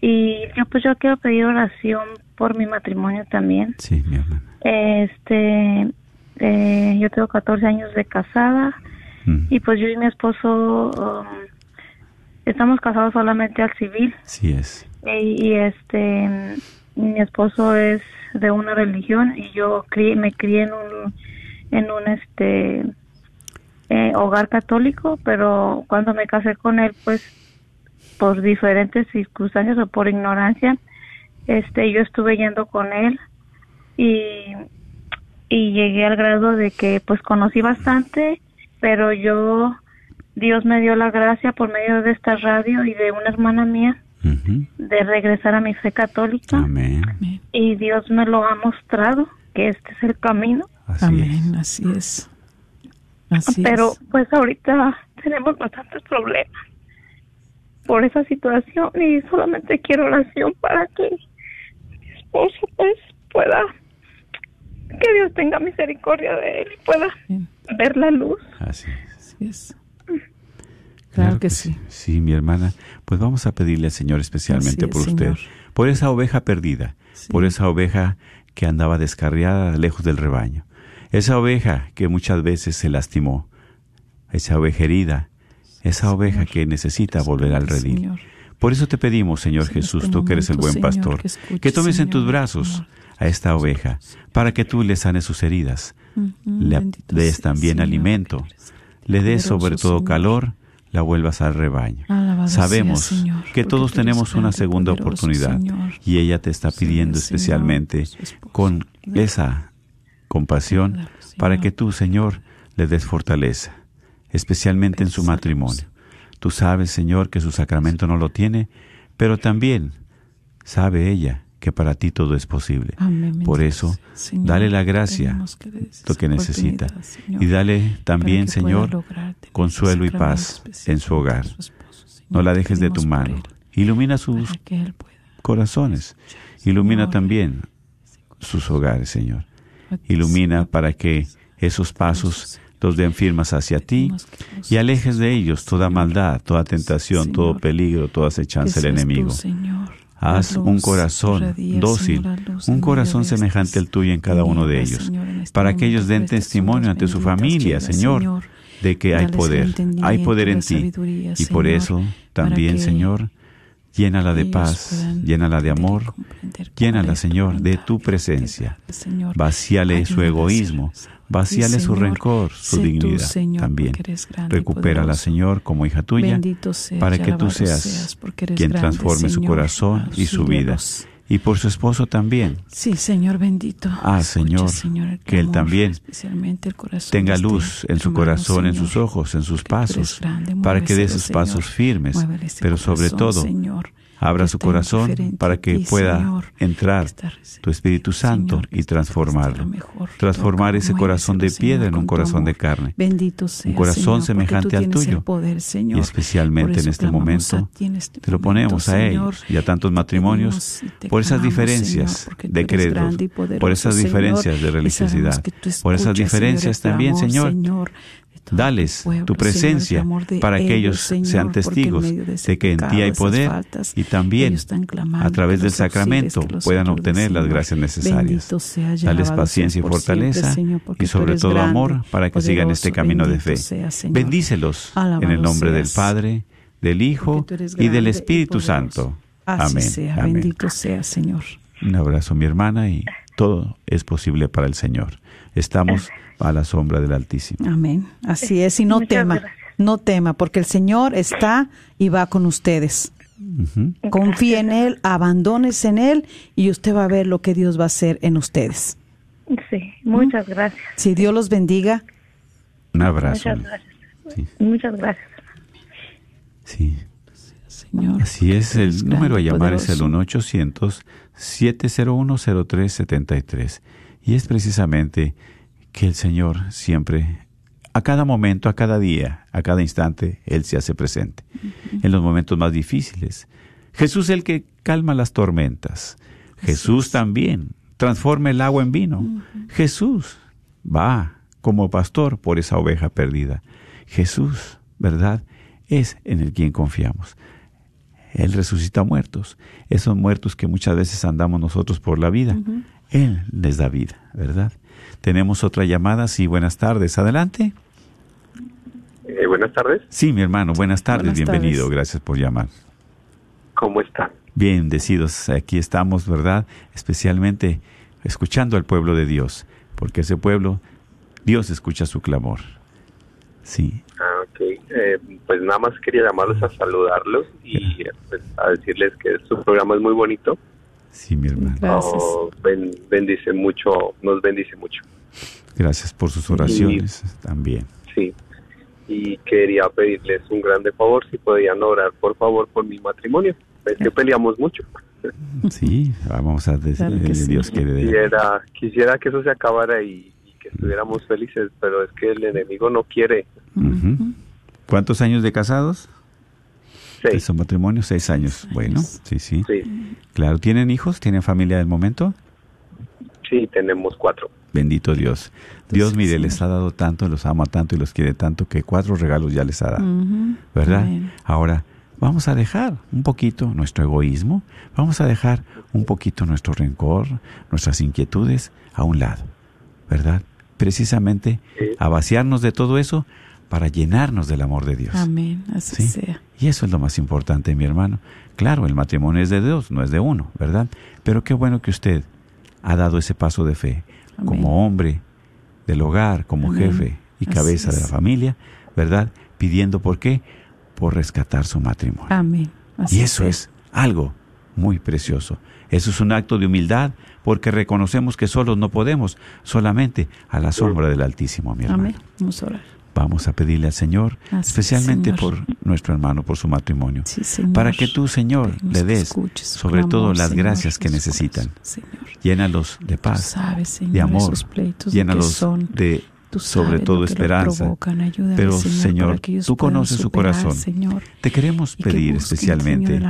Y yo, pues, yo quiero pedir oración por mi matrimonio también. Sí, mi hermana. Este, eh, yo tengo 14 años de casada Mm, y pues yo y mi esposo um, estamos casados solamente al civil Sí es. Y, y, este mi esposo es de una religión y yo me crié en un en un este eh, hogar católico pero cuando me casé con él pues por diferentes circunstancias o por ignorancia este yo estuve yendo con él y y llegué al grado de que pues conocí bastante pero yo Dios me dio la gracia por medio de esta radio y de una hermana mía De regresar a mi fe católica Amén. y Dios me lo ha mostrado que este es el camino Así Amén, así es. Así pero es. pues ahorita tenemos bastantes problemas por esa situación y solamente quiero oración para que mi esposo pues pueda que Dios tenga misericordia de él y pueda Bien. ver la luz es. Así es. Así es. Claro, que, sí. Sí, mi hermana. Pues vamos a pedirle al Señor especialmente es, por usted, Señor. por esa oveja perdida, Sí. por esa oveja que andaba descarriada lejos del rebaño. Esa oveja que muchas veces se lastimó, esa oveja herida, esa oveja que necesita volver al redil. Señor. Por eso te pedimos, Señor Jesús, este tú que eres el buen pastor, que tomes en tus brazos a esta oveja para que tú le sanes sus heridas, le des también alimento, le des sobre todo calor, la vuelvas al rebaño. Alabado Sabemos Señor, que todos tenemos una segunda poderoso, oportunidad Señor. y ella te está pidiendo especialmente con esa compasión para que tú, Señor, le des fortaleza, especialmente en su matrimonio. Tú sabes, Señor, que su sacramento no lo tiene, pero también sabe ella que para ti todo es posible. Amén, Por eso, Señor. dale la gracia, que lo que necesita, Señor, y dale también, Señor, consuelo y paz en su hogar. No la dejes de tu mano. Ilumina sus corazones. Ilumina también sus hogares, Señor. Ilumina para que esos pasos los den firmas hacia ti y alejes de ellos toda maldad, toda tentación, todo peligro, toda acechanza del enemigo. Haz un corazón dócil, luz un corazón semejante al tuyo en cada uno de ellos, Señor, este para que ellos den estas testimonio ante su familia, Señor, de que hay poder, hay poder en ti. Y por eso también, Señor, llénala de paz, llénala de amor, llénala, Señor, de tu presencia. Vacíale su egoísmo, vacíale Sí, su rencor, su Sé tú, dignidad Señor, también. Recupérala. Señor, como hija tuya, para que tú seas quien transforme su corazón y su vida. Y por su esposo también, Sí, Señor bendito. Ah, Escucha, Señor, el que Él también el tenga este luz en su corazón, en Señor, sus ojos, en sus pasos, grande, para que dé esos pasos Señor. firmes, ese pero sobre todo Señor, abra su corazón para que pueda entrar tu Espíritu Santo y transformarlo, transformar ese corazón de piedra en un corazón de carne, Bendito sea, un corazón semejante al tuyo. el poder, Señor. y especialmente Por en este momento este te lo ponemos a ellos y a tantos matrimonios por esas diferencias de credos, por esas diferencias de religiosidad, por esas diferencias también, Señor, Dales tu presencia para que ellos sean testigos de, que en ti hay poder y también a través del sacramento puedan obtener las gracias necesarias. Dales paciencia y fortaleza y sobre todo amor para que sigan este camino de fe. Bendícelos en el nombre del. Padre, del Hijo y del Espíritu. Santo. Amén. bendito sea, Señor. Un abrazo, mi hermana, y todo es posible para el Señor. Estamos a la sombra del Altísimo. Amén. Así es, y no Muchas tema, gracias. no tema, porque el Señor está y va con ustedes. Ujú. Confíe en Él, abandónese en Él y usted va a ver lo que Dios va a hacer en ustedes. Sí, muchas gracias. Si Dios los bendiga, Un abrazo. Muchas gracias. Sí, Muchas gracias. sí. Señor. Así es, el número a llamar es el poderoso. 1-800-701-0373. Y es precisamente que el Señor siempre, a cada momento, a cada día, a cada instante, Él se hace presente. En los momentos más difíciles. Jesús es el que calma las tormentas. Jesús también transforma el agua en vino. Jesús va como pastor por esa oveja perdida. Jesús, ¿verdad? Es en el quien confiamos. Él resucita muertos. Esos muertos que muchas veces andamos nosotros por la vida. Él les da vida, ¿verdad? Tenemos otra llamada. Sí, buenas tardes. Adelante. Eh, buenas tardes, Sí, mi hermano, buenas tardes. Buenas Bienvenido. tardes. Gracias por llamar. ¿cómo están? Bendecidos. Aquí estamos, ¿verdad? Especialmente escuchando al pueblo de Dios. Porque ese pueblo, Dios escucha su clamor. Sí. Ah, ok. Eh, pues nada más quería llamarlos a saludarlos y pues, a decirles que su programa es muy bonito. Sí, mi hermano. Gracias. Oh, ben- bendice mucho, nos bendice mucho. Gracias por sus oraciones también. Sí. Y quería pedirles un grande favor, si podían orar, por favor, por mi matrimonio. Es que peleamos mucho. Sí, vamos a decir, Claro que sí. Dios quiere. de- Quisiera, quisiera que eso se acabara y, y que estuviéramos felices, pero es que el enemigo no quiere. ¿Cuántos años de casados? ¿De Seis. su matrimonio? Seis años. Bueno, sí, sí. Sí, Claro, ¿tienen hijos? ¿Tienen familia del momento? sí, tenemos cuatro. Bendito Dios. Dios, mire, les ha dado tanto, los ama tanto y los quiere tanto que cuatro regalos ya les ha dado. ¿Verdad? Ahora, vamos a dejar un poquito nuestro egoísmo, vamos a dejar un poquito nuestro rencor, nuestras inquietudes a un lado, ¿verdad? precisamente Sí. a vaciarnos de todo eso para llenarnos del amor de Dios. Amén. Así ¿Sí? sea. Y eso es lo más importante, mi hermano. Claro, el matrimonio es de Dios, no es de uno, ¿verdad? Pero qué bueno que usted ha dado ese paso de fe Amén. como hombre del hogar, como Amén. jefe y Así cabeza de la familia, ¿verdad? Pidiendo por qué? Por rescatar su matrimonio. Amén. Así y eso sea. es algo muy precioso. Eso es un acto de humildad porque reconocemos que solos no podemos, solamente a la sombra del Altísimo, mi hermano. Amén. Vamos a orar. Vamos a pedirle al Señor, Así especialmente Señor. por nuestro hermano, por su matrimonio, Sí, para que tú, Señor, Pedimos le des escuches sobre todo las Señor, gracias que necesitan. Señor. Llénalos de paz, sabes, de amor, llénalos de Tú sobre todo esperanza. provocan. Pero, Señor, tú conoces su corazón. Señor, Te queremos pedir especialmente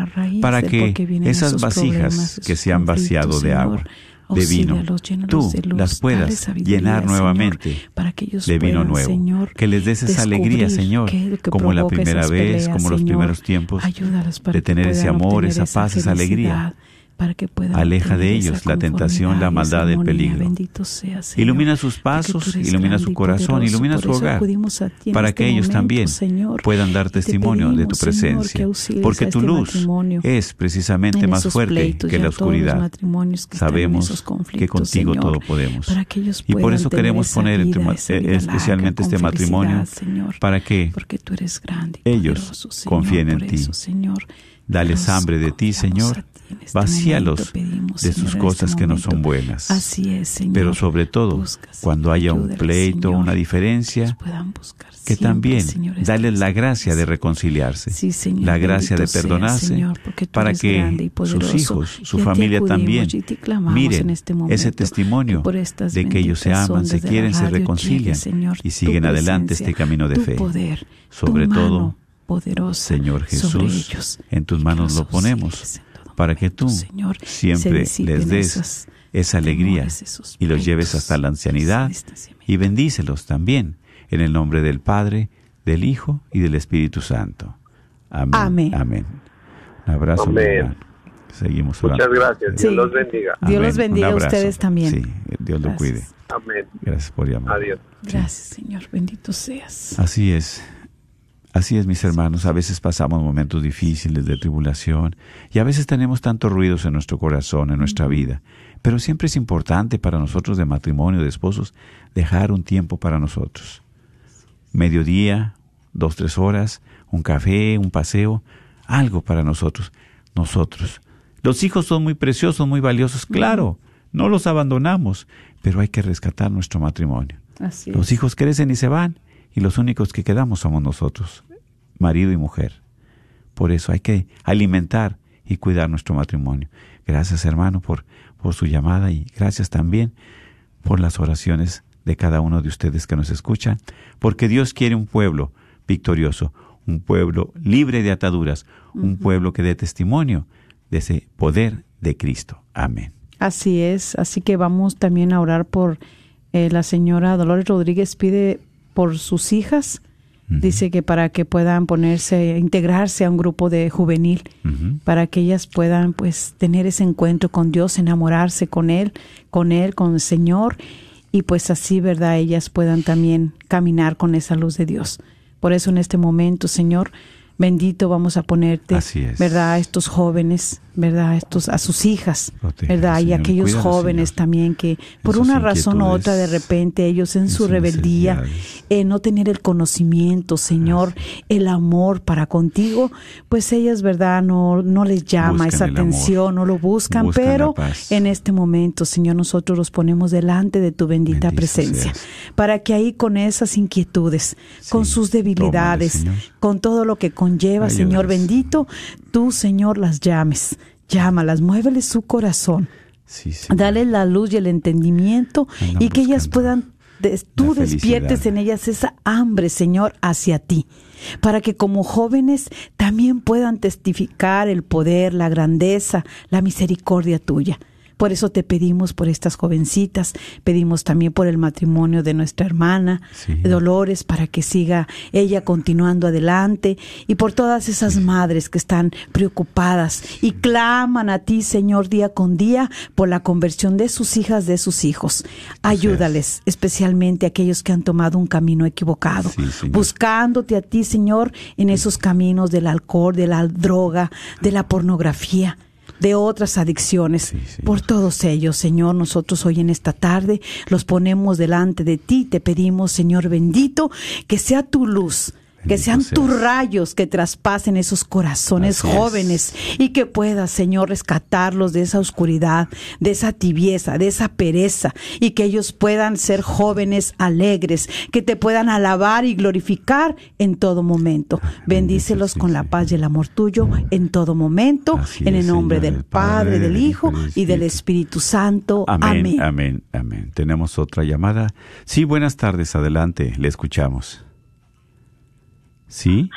para que esas vasijas que se han vaciado de agua. De vino, tú las puedas llenar Señor, nuevamente para que ellos de vino nuevo, que les des esa alegría, Señor, como la primera vez, como los primeros tiempos, de tener ese amor, esa paz, esa alegría. Felicidad, para que puedan Aleja de ellos la tentación, la maldad, el peligro. Bendito sea, Señor, Ilumina sus pasos, ilumina su corazón, ilumina su hogar, para este que ellos también puedan dar testimonio de tu presencia, porque tu este luz es precisamente en más fuerte que la oscuridad. Sabemos que contigo todo podemos. Y por eso queremos poner esa eh, especialmente este matrimonio para que porque tú eres grande y ellos confíen en ti. Dales hambre de ti, Señor. Este Vacíalos pedimos, de sus cosas este que no son buenas. Así es, Señor. Pero sobre todo, Busca, cuando haya un pleito, Señor, una diferencia, buscar que siempre, también Señor, darles la gracia de reconciliarse, Sí, Señor, la gracia de sea, perdonarse, Señor, para que sus hijos, su familia también miren en este ese testimonio por estas de que ellos se aman, se quieren, se reconcilian y siguen adelante este camino de fe. poder, Sobre todo, poderosa Señor Jesús, ellos, en tus manos lo ponemos para que tú Señor, siempre les des esas esa alegría temores, y los lleves hasta la ancianidad distanciamiento. y bendícelos también en el nombre del Padre, del Hijo y del Espíritu Santo. Amén. Amén. Amén. Un abrazo. Amén. Seguimos orando. Muchas gracias. Sí. Dios los bendiga. Dios los bendiga a ustedes también. Sí, Dios lo Gracias. cuide. Amén. Gracias por llamar. Adiós. Gracias, Señor. Bendito seas. Así es. Así es, mis hermanos. A veces pasamos momentos difíciles de tribulación y a veces tenemos tantos ruidos en nuestro corazón, en nuestra vida. Pero siempre es importante para nosotros de matrimonio, de esposos, dejar un tiempo para nosotros. Mediodía, dos, tres horas, un café, un paseo, algo para nosotros. Nosotros. Los hijos son muy preciosos, muy valiosos, claro. No los abandonamos, pero hay que rescatar nuestro matrimonio. Así Los hijos crecen y se van, y los únicos que quedamos somos nosotros, marido y mujer. Por eso hay que alimentar y cuidar nuestro matrimonio. Gracias, hermano, por, por su llamada y gracias también por las oraciones de cada uno de ustedes que nos escuchan, porque Dios quiere un pueblo victorioso, un pueblo libre de ataduras, un pueblo que dé testimonio de ese poder de Cristo. Amén. Así es, así que vamos también a orar por eh, la señora Dolores Rodríguez pide por sus hijas, dice que para que puedan ponerse, integrarse a un grupo de juvenil, para que ellas puedan pues tener ese encuentro con Dios, enamorarse con él, con él, con el Señor y pues así, ¿verdad? Ellas puedan también caminar con esa luz de Dios. Por eso en este momento, Señor, bendito vamos a ponerte, Así es. ¿verdad? A estos jóvenes, ¿verdad? A estos a sus hijas, Protege, ¿verdad? y aquellos jóvenes Señor. también que por una razón u otra de repente ellos en su rebeldía, eh, no tener el conocimiento, Señor, el amor para contigo, pues ellas, ¿verdad? No, no les llama Buscan esa atención, no lo buscan, pero en este momento, Señor, nosotros los ponemos delante de tu bendita Bendito presencia, seas. para que ahí con esas inquietudes, con sus debilidades, tómale, con todo lo que conlleva. Señor bendito, tú, Señor, las llames, llámalas, muéveles su corazón. Sí. Dale la luz y el entendimiento y que ellas puedan, des- tú despiertes en ellas esa hambre, Señor, hacia ti, para que como jóvenes también puedan testificar el poder, la grandeza, la misericordia tuya. Por eso te pedimos por estas jovencitas, pedimos también por el matrimonio de nuestra hermana Dolores para que siga ella continuando adelante y por todas esas madres que están preocupadas y claman a ti, Señor, día con día por la conversión de sus hijas, de sus hijos. Ayúdales, especialmente aquellos que han tomado un camino equivocado, buscándote a ti, Señor, en esos caminos del alcohol, de la droga, de la pornografía de otras adicciones. Por todos ellos, Señor, nosotros hoy en esta tarde los ponemos delante de ti. Te pedimos, Señor bendito, que sea tu luz que sean tus rayos que traspasen esos corazones jóvenes y que puedas, Señor, rescatarlos de esa oscuridad, de esa tibieza, de esa pereza y que ellos puedan ser jóvenes alegres, que te puedan alabar y glorificar en todo momento. Bendícelos con la paz y el amor tuyo en todo momento, en el nombre del Padre, del Hijo y del Espíritu Santo. Amén. Amén. Amén. Tenemos otra llamada. Sí, buenas tardes. Adelante. Le escuchamos. ¿Sí?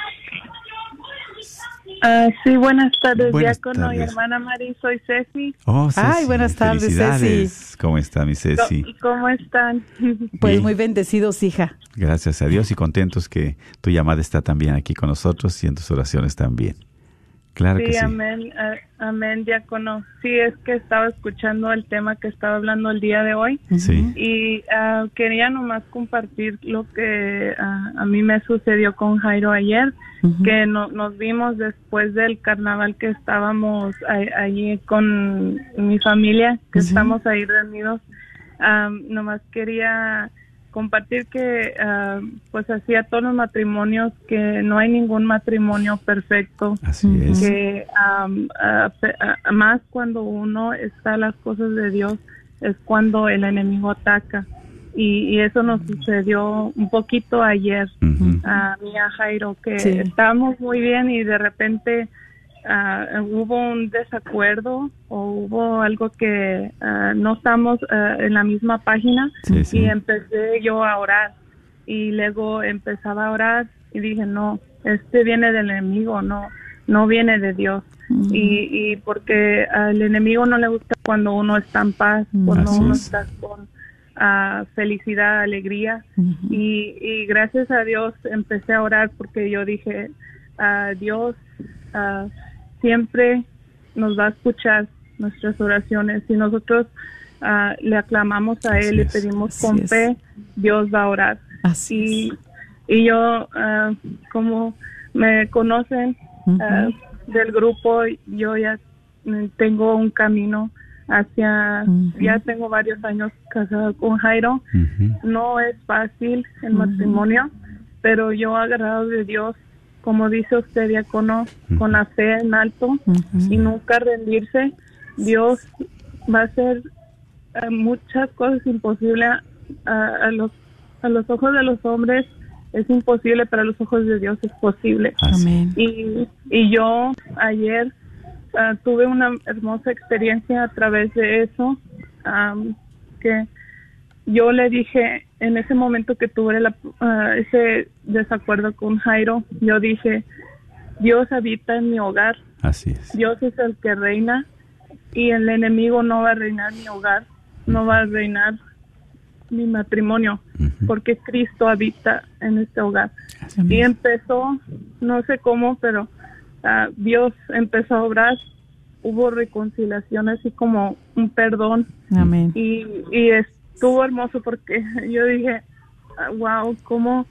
Uh, sí, buenas tardes, buenas diácono y hermana Mari, soy Ceci. Oh, Ceci. Ay, buenas tardes, Ceci. ¿Cómo está mi Ceci? ¿Cómo están? Pues muy bendecidos, hija. Gracias a Dios y contentos que tu llamada está también aquí con nosotros y en tus oraciones también. Claro sí, que sí. Amén, amén, diácono. Sí, es que estaba escuchando el tema que estaba hablando el día de hoy. Sí. Y uh, quería nomás compartir lo que uh, a mí me sucedió con Jairo ayer, que no, nos vimos después del carnaval que estábamos allí con mi familia, que estamos ahí reunidos. Um, nomás quería compartir que uh, pues hacía todos los matrimonios que no hay ningún matrimonio perfecto. Así es. Que um, uh, más cuando uno está a las cosas de Dios es cuando el enemigo ataca. Y, y eso nos sucedió un poquito ayer a mí a Jairo que estábamos muy bien y de repente uh, hubo un desacuerdo o hubo algo que uh, no estamos uh, en la misma página y empecé yo a orar. Y luego empezaba a orar y dije no este viene del enemigo no no viene de Dios y, y porque al enemigo no le gusta cuando uno está en paz cuando uno está con felicidad alegría. Y, y gracias a Dios empecé a orar porque yo dije Dios siempre nos va a escuchar nuestras oraciones. Si nosotros uh, le aclamamos a Él y pedimos con fe, Dios va a orar. Así y, y yo, uh, como me conocen uh, del grupo, yo ya tengo un camino hacia, ya tengo varios años casado con Jairo. No es fácil el matrimonio, pero yo agarrado de Dios como dice usted, diácono, con la fe en alto y nunca rendirse, Dios va a hacer eh, muchas cosas imposibles a, los, a los ojos de los hombres. Es imposible, pero a los ojos de Dios es posible. Amén. Y, y yo ayer ah, tuve una hermosa experiencia a través de eso, que yo le dije en ese momento que tuve ah, ese desacuerdo con Jairo, yo dije, Dios habita en mi hogar. Así es. Dios es el que reina y el enemigo no va a reinar mi hogar, no va a reinar mi matrimonio, porque Cristo habita en este hogar. Y empezó, no sé cómo, pero ah, Dios empezó a obrar, hubo reconciliación, así como un perdón. Amén. Y, y, estuvo hermoso porque yo dije, wow, cómo,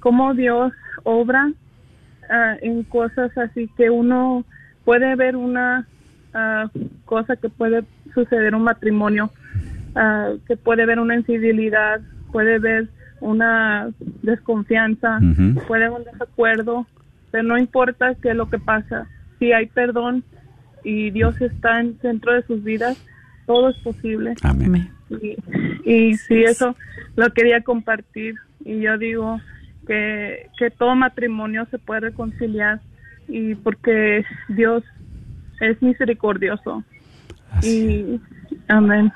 cómo Dios obra uh, en cosas así que uno puede ver una uh, cosa que puede suceder en un matrimonio, uh, que puede ver una infidelidad, puede ver una desconfianza, puede haber un desacuerdo, pero no importa qué es lo que pasa, si hay perdón y Dios está en centro de sus vidas, todo es posible. Amén. Y, y sí, eso lo quería compartir. Y yo digo que, que todo matrimonio se puede reconciliar y porque Dios es misericordioso. y amén.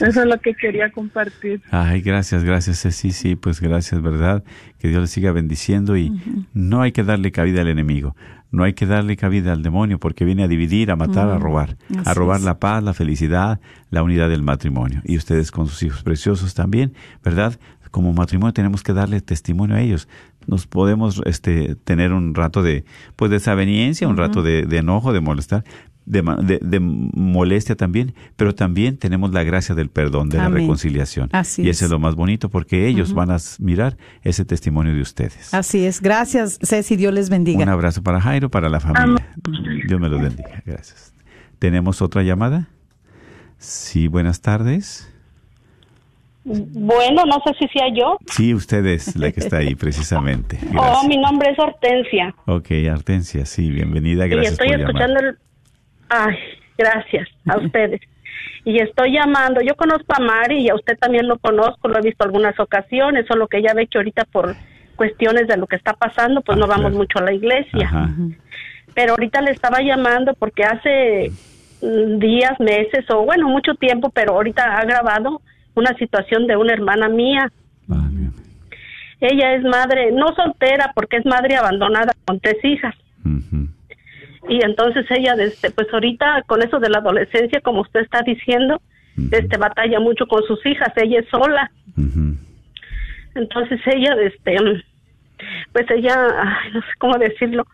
Eso es lo que quería compartir. Ay, gracias, gracias, sí, sí, pues gracias, ¿verdad? Que Dios le siga bendiciendo y no hay que darle cabida al enemigo, no hay que darle cabida al demonio porque viene a dividir, a matar, a robar, a robar es. la paz, la felicidad, la unidad del matrimonio. Y ustedes con sus hijos preciosos también, ¿verdad? Como matrimonio tenemos que darle testimonio a ellos. Nos podemos este, tener un rato de, pues, desaveniencia, un rato de, de enojo, de molestar, de, ma- de- de molestia también, pero también tenemos la gracia del perdón, de la reconciliación. Así y eso es. lo más bonito porque ellos van a mirar ese testimonio de ustedes. Así es. Gracias, Ceci. Dios les bendiga. Un abrazo para Jairo, para la familia. Dios me los bendiga. Gracias. ¿Tenemos otra llamada? Sí, buenas tardes. Bueno, no sé si sea yo. Sí, usted es la que está ahí precisamente. Oh, mi nombre es Hortensia. Ok, Artencia, sí, bienvenida. y Gracias estoy por escuchando llamar. Ay, gracias a ustedes. Y estoy llamando. Yo conozco a Mari y a usted también lo conozco, lo he visto algunas ocasiones, solo que ya ve que ahorita por cuestiones de lo que está pasando, pues no vamos mucho a la iglesia. Ajá. Pero ahorita le estaba llamando porque hace mm, días, meses o bueno, mucho tiempo, pero ahorita ha grabado una situación de una hermana mía. Ella es madre, no soltera, porque es madre abandonada con tres hijas. Y entonces ella, este, pues ahorita con eso de la adolescencia, como usted está diciendo, este batalla mucho con sus hijas, ella es sola. Entonces ella, este, pues ella, ay, no sé cómo decirlo,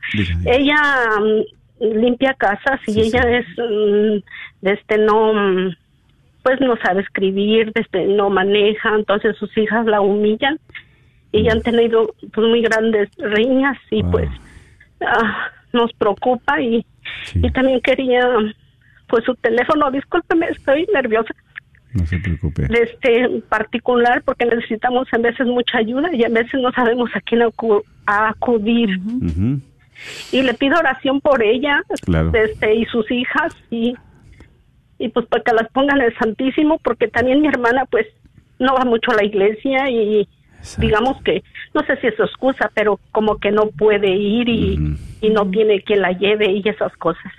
ella mm, limpia casas y ella es, mm, este, no, mm, pues no sabe escribir, este, no maneja, entonces sus hijas la humillan y ya han tenido pues muy grandes riñas y pues ah, nos preocupa y, y también quería pues su teléfono, discúlpeme, estoy nerviosa. No se preocupe. este en particular porque necesitamos a veces mucha ayuda y a veces no sabemos a quién acu- a acudir. Y le pido oración por ella Claro. este y sus hijas y y pues para que las pongan el Santísimo porque también mi hermana pues no va mucho a la iglesia y digamos que no sé si es su excusa pero como que no puede ir y, y no tiene quien la lleve y esas cosas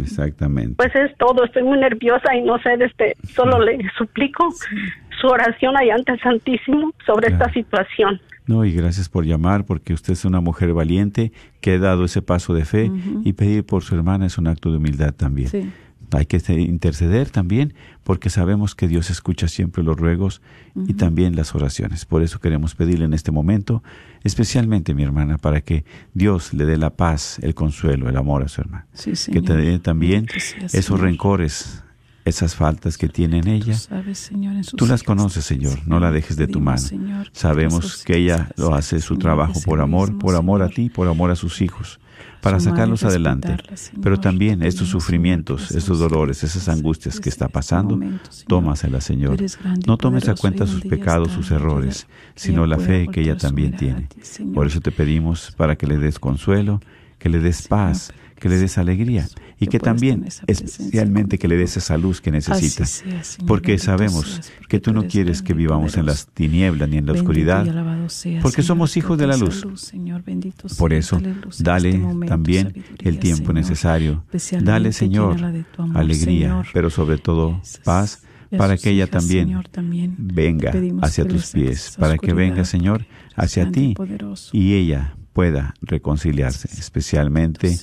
Exactamente. pues es todo, estoy muy nerviosa y no sé, este, solo le suplico su oración ahí ante el Santísimo sobre esta situación. No, y gracias por llamar, porque usted es una mujer valiente que ha dado ese paso de fe y pedir por su hermana es un acto de humildad también. Sí. Hay que interceder también, porque sabemos que Dios escucha siempre los ruegos y también las oraciones. Por eso queremos pedirle en este momento, especialmente mi hermana, para que Dios le dé la paz, el consuelo, el amor a su hermana. Sí, que te dé también esos Señor. rencores, esas faltas que tiene en ella. Sabes, Señor, en Tú las conoces, Señor, no la dejes de tu mano. Sabemos que ella lo hace su trabajo por amor, por amor a ti, por amor a sus hijos, para sacarlos adelante. Pero también estos sufrimientos, estos dolores, esas angustias que está pasando, tómaselas, Señor. No tomes a cuenta sus pecados, sus errores, sino la fe que ella también tiene. Por eso te pedimos para que le des consuelo, que le des paz, que le des alegría y que también, especialmente, que le des esa luz que necesita. sea, Señor, Porque sabemos que tú no quieres que vivamos en las tinieblas ni en la oscuridad, porque somos hijos de la luz. Por eso, dale este también el tiempo necesario. Dale, Señor, alegría, pero sobre todo paz, para que ella también, venga hacia tus pies, para que venga, Señor, hacia ti y ella pueda reconciliarse, especialmente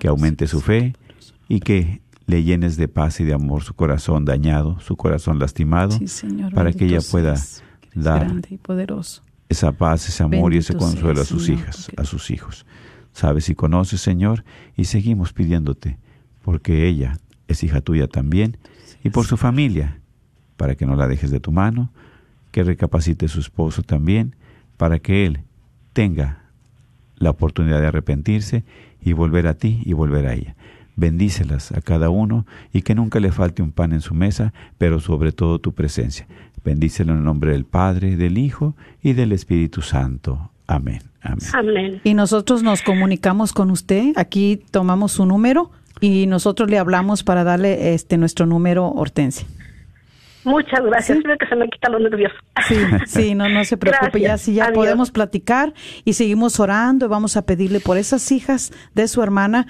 que aumente su fe y que le llenes de paz y de amor su corazón dañado, su corazón lastimado, Sí, Señor, para que ella pueda dar grande y poderoso. esa paz, ese amor y ese consuelo a sus Señor, hijas, a sus hijos. Sabes y conoces, Señor, y seguimos pidiéndote, porque ella es hija tuya también, y por su familia, para que no la dejes de tu mano, que recapacite su esposo también, para que él tenga la oportunidad de arrepentirse y volver a ti y volver a ella. Bendícelas a cada uno y que nunca le falte un pan en su mesa, pero sobre todo tu presencia. Bendícelo en el nombre del Padre, del Hijo y del Espíritu Santo. Amén. Amén. Amén. Y nosotros nos comunicamos con usted, aquí tomamos su número y nosotros le hablamos para darle este nuestro número Hortensia. Muchas gracias, creo que se me quita lo nervioso. Sí, sí, no, no se preocupe, ya sí, ya Adiós. podemos platicar y seguimos orando y vamos a pedirle por esas hijas de su hermana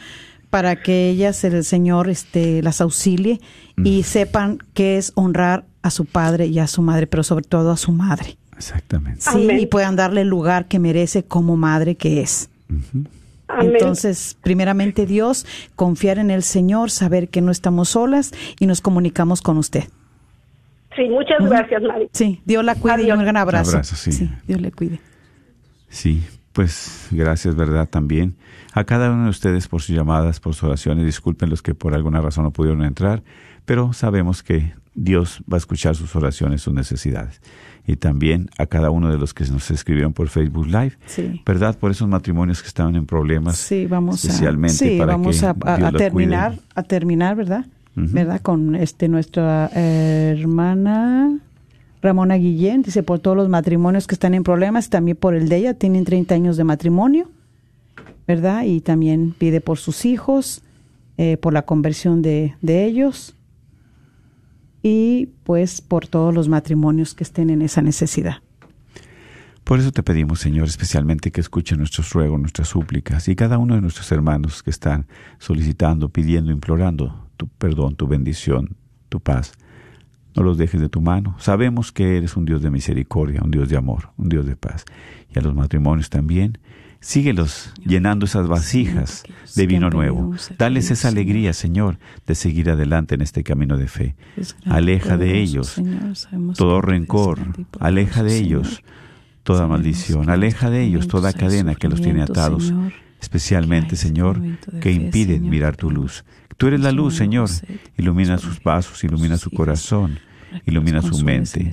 para que ellas, el Señor, este, las auxilie y sepan que es honrar a su padre y a su madre, pero sobre todo a su madre. Exactamente. Sí, Amén. y puedan darle el lugar que merece como madre que es. Amén. Entonces, primeramente Dios, confiar en el Señor, saber que no estamos solas y nos comunicamos con usted. Sí, muchas gracias, Mari. Sí, Dios la cuide y un gran abrazo. Abrazo, sí. Dios le cuide. Sí, pues gracias, ¿verdad? También a cada uno de ustedes por sus llamadas, por sus oraciones. Disculpen los que por alguna razón no pudieron entrar, pero sabemos que Dios va a escuchar sus oraciones, sus necesidades. Y también a cada uno de los que nos escribieron por Facebook Live, Sí. ¿verdad? Por esos matrimonios que estaban en problemas. Sí, vamos especialmente a, sí, para vamos que a, a- Dios a lo terminar, cuide. a terminar, ¿verdad? ¿Verdad? Con este nuestra eh, hermana Ramona Guillén, dice por todos los matrimonios que están en problemas, también por el de ella, tienen 30 años de matrimonio, ¿verdad? Y también pide por sus hijos, eh, por la conversión de, de ellos y pues por todos los matrimonios que estén en esa necesidad. Por eso te pedimos, Señor, especialmente que escuche nuestros ruegos, nuestras súplicas y cada uno de nuestros hermanos que están solicitando, pidiendo, implorando tu perdón, tu bendición, tu paz. No los dejes de tu mano. Sabemos que eres un Dios de misericordia, un Dios de amor, un Dios de paz. Y a los matrimonios también. Síguelos llenando esas vasijas de vino nuevo. Dales esa alegría, Señor, de seguir adelante en este camino de fe. Aleja de ellos todo rencor, aleja de ellos toda maldición, aleja de ellos toda cadena que los tiene atados, especialmente, Señor, que impiden mirar tu luz. Tú eres la luz, Señor. Ilumina sus pasos, ilumina su corazón, ilumina su mente.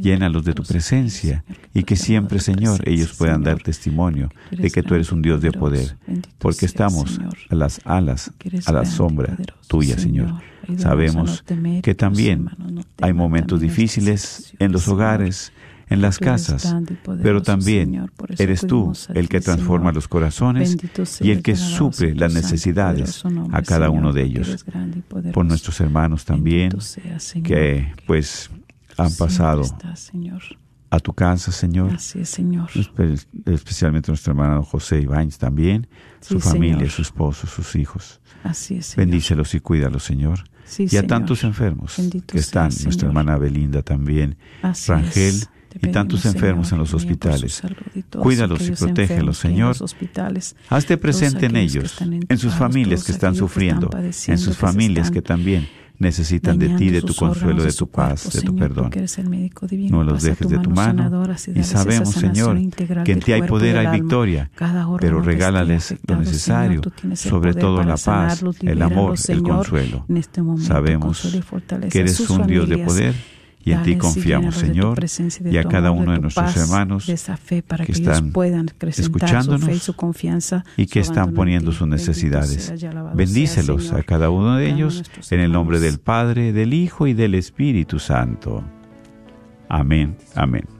Llénalos de tu presencia y que siempre, Señor, ellos puedan dar testimonio de que tú eres un Dios de poder, porque estamos a las alas, a la sombra tuya, Señor. Sabemos que también hay momentos difíciles en los hogares, en las casas, pero también eres tú el que transforma los corazones y el que suple las necesidades a cada uno de ellos. Por nuestros hermanos también, que pues han pasado a tu casa, Señor. Así es, Señor. Espe- Especialmente nuestro hermano José Ibáñez también, su familia, Señor. su esposo, sus hijos. Así es, Señor. Bendícelos y cuídalos, Señor. Sí, y a Señor. tantos enfermos Bendito que están, seas, nuestra hermana Belinda también, Así Rangel es. Y tantos enfermos en los hospitales. Cuídalos y protégelos, Señor. Hazte presente en ellos, en sus familias que están sufriendo, en sus familias que también necesitan de ti, de tu consuelo, de tu paz, de tu perdón. No los dejes de tu mano Y sabemos, Señor, que en ti hay poder, hay victoria, pero regálales lo necesario, sobre todo la paz, el amor, el consuelo. este Sabemos que eres un Dios de poder y en ti confiamos, Señor, y a cada amor, uno de nuestros paz, hermanos de esa fe para que están puedan su escuchándonos fe y su confianza y que están poniendo sus necesidades. Bendícelos a cada uno de ellos en el nombre hermanos. del Padre, del Hijo y del Espíritu Santo. Amén, amén.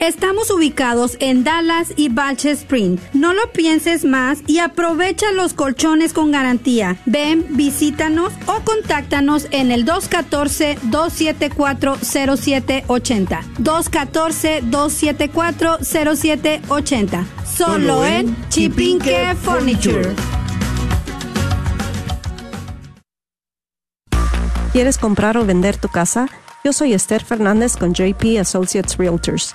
Estamos ubicados en Dallas y Balch Spring. No lo pienses más y aprovecha los colchones con garantía. Ven, visítanos o contáctanos en el 214-274-0780. 214-274-0780. Solo en Chipinque Furniture. ¿Quieres comprar o vender tu casa? Yo soy Esther Fernández con JP Associates Realtors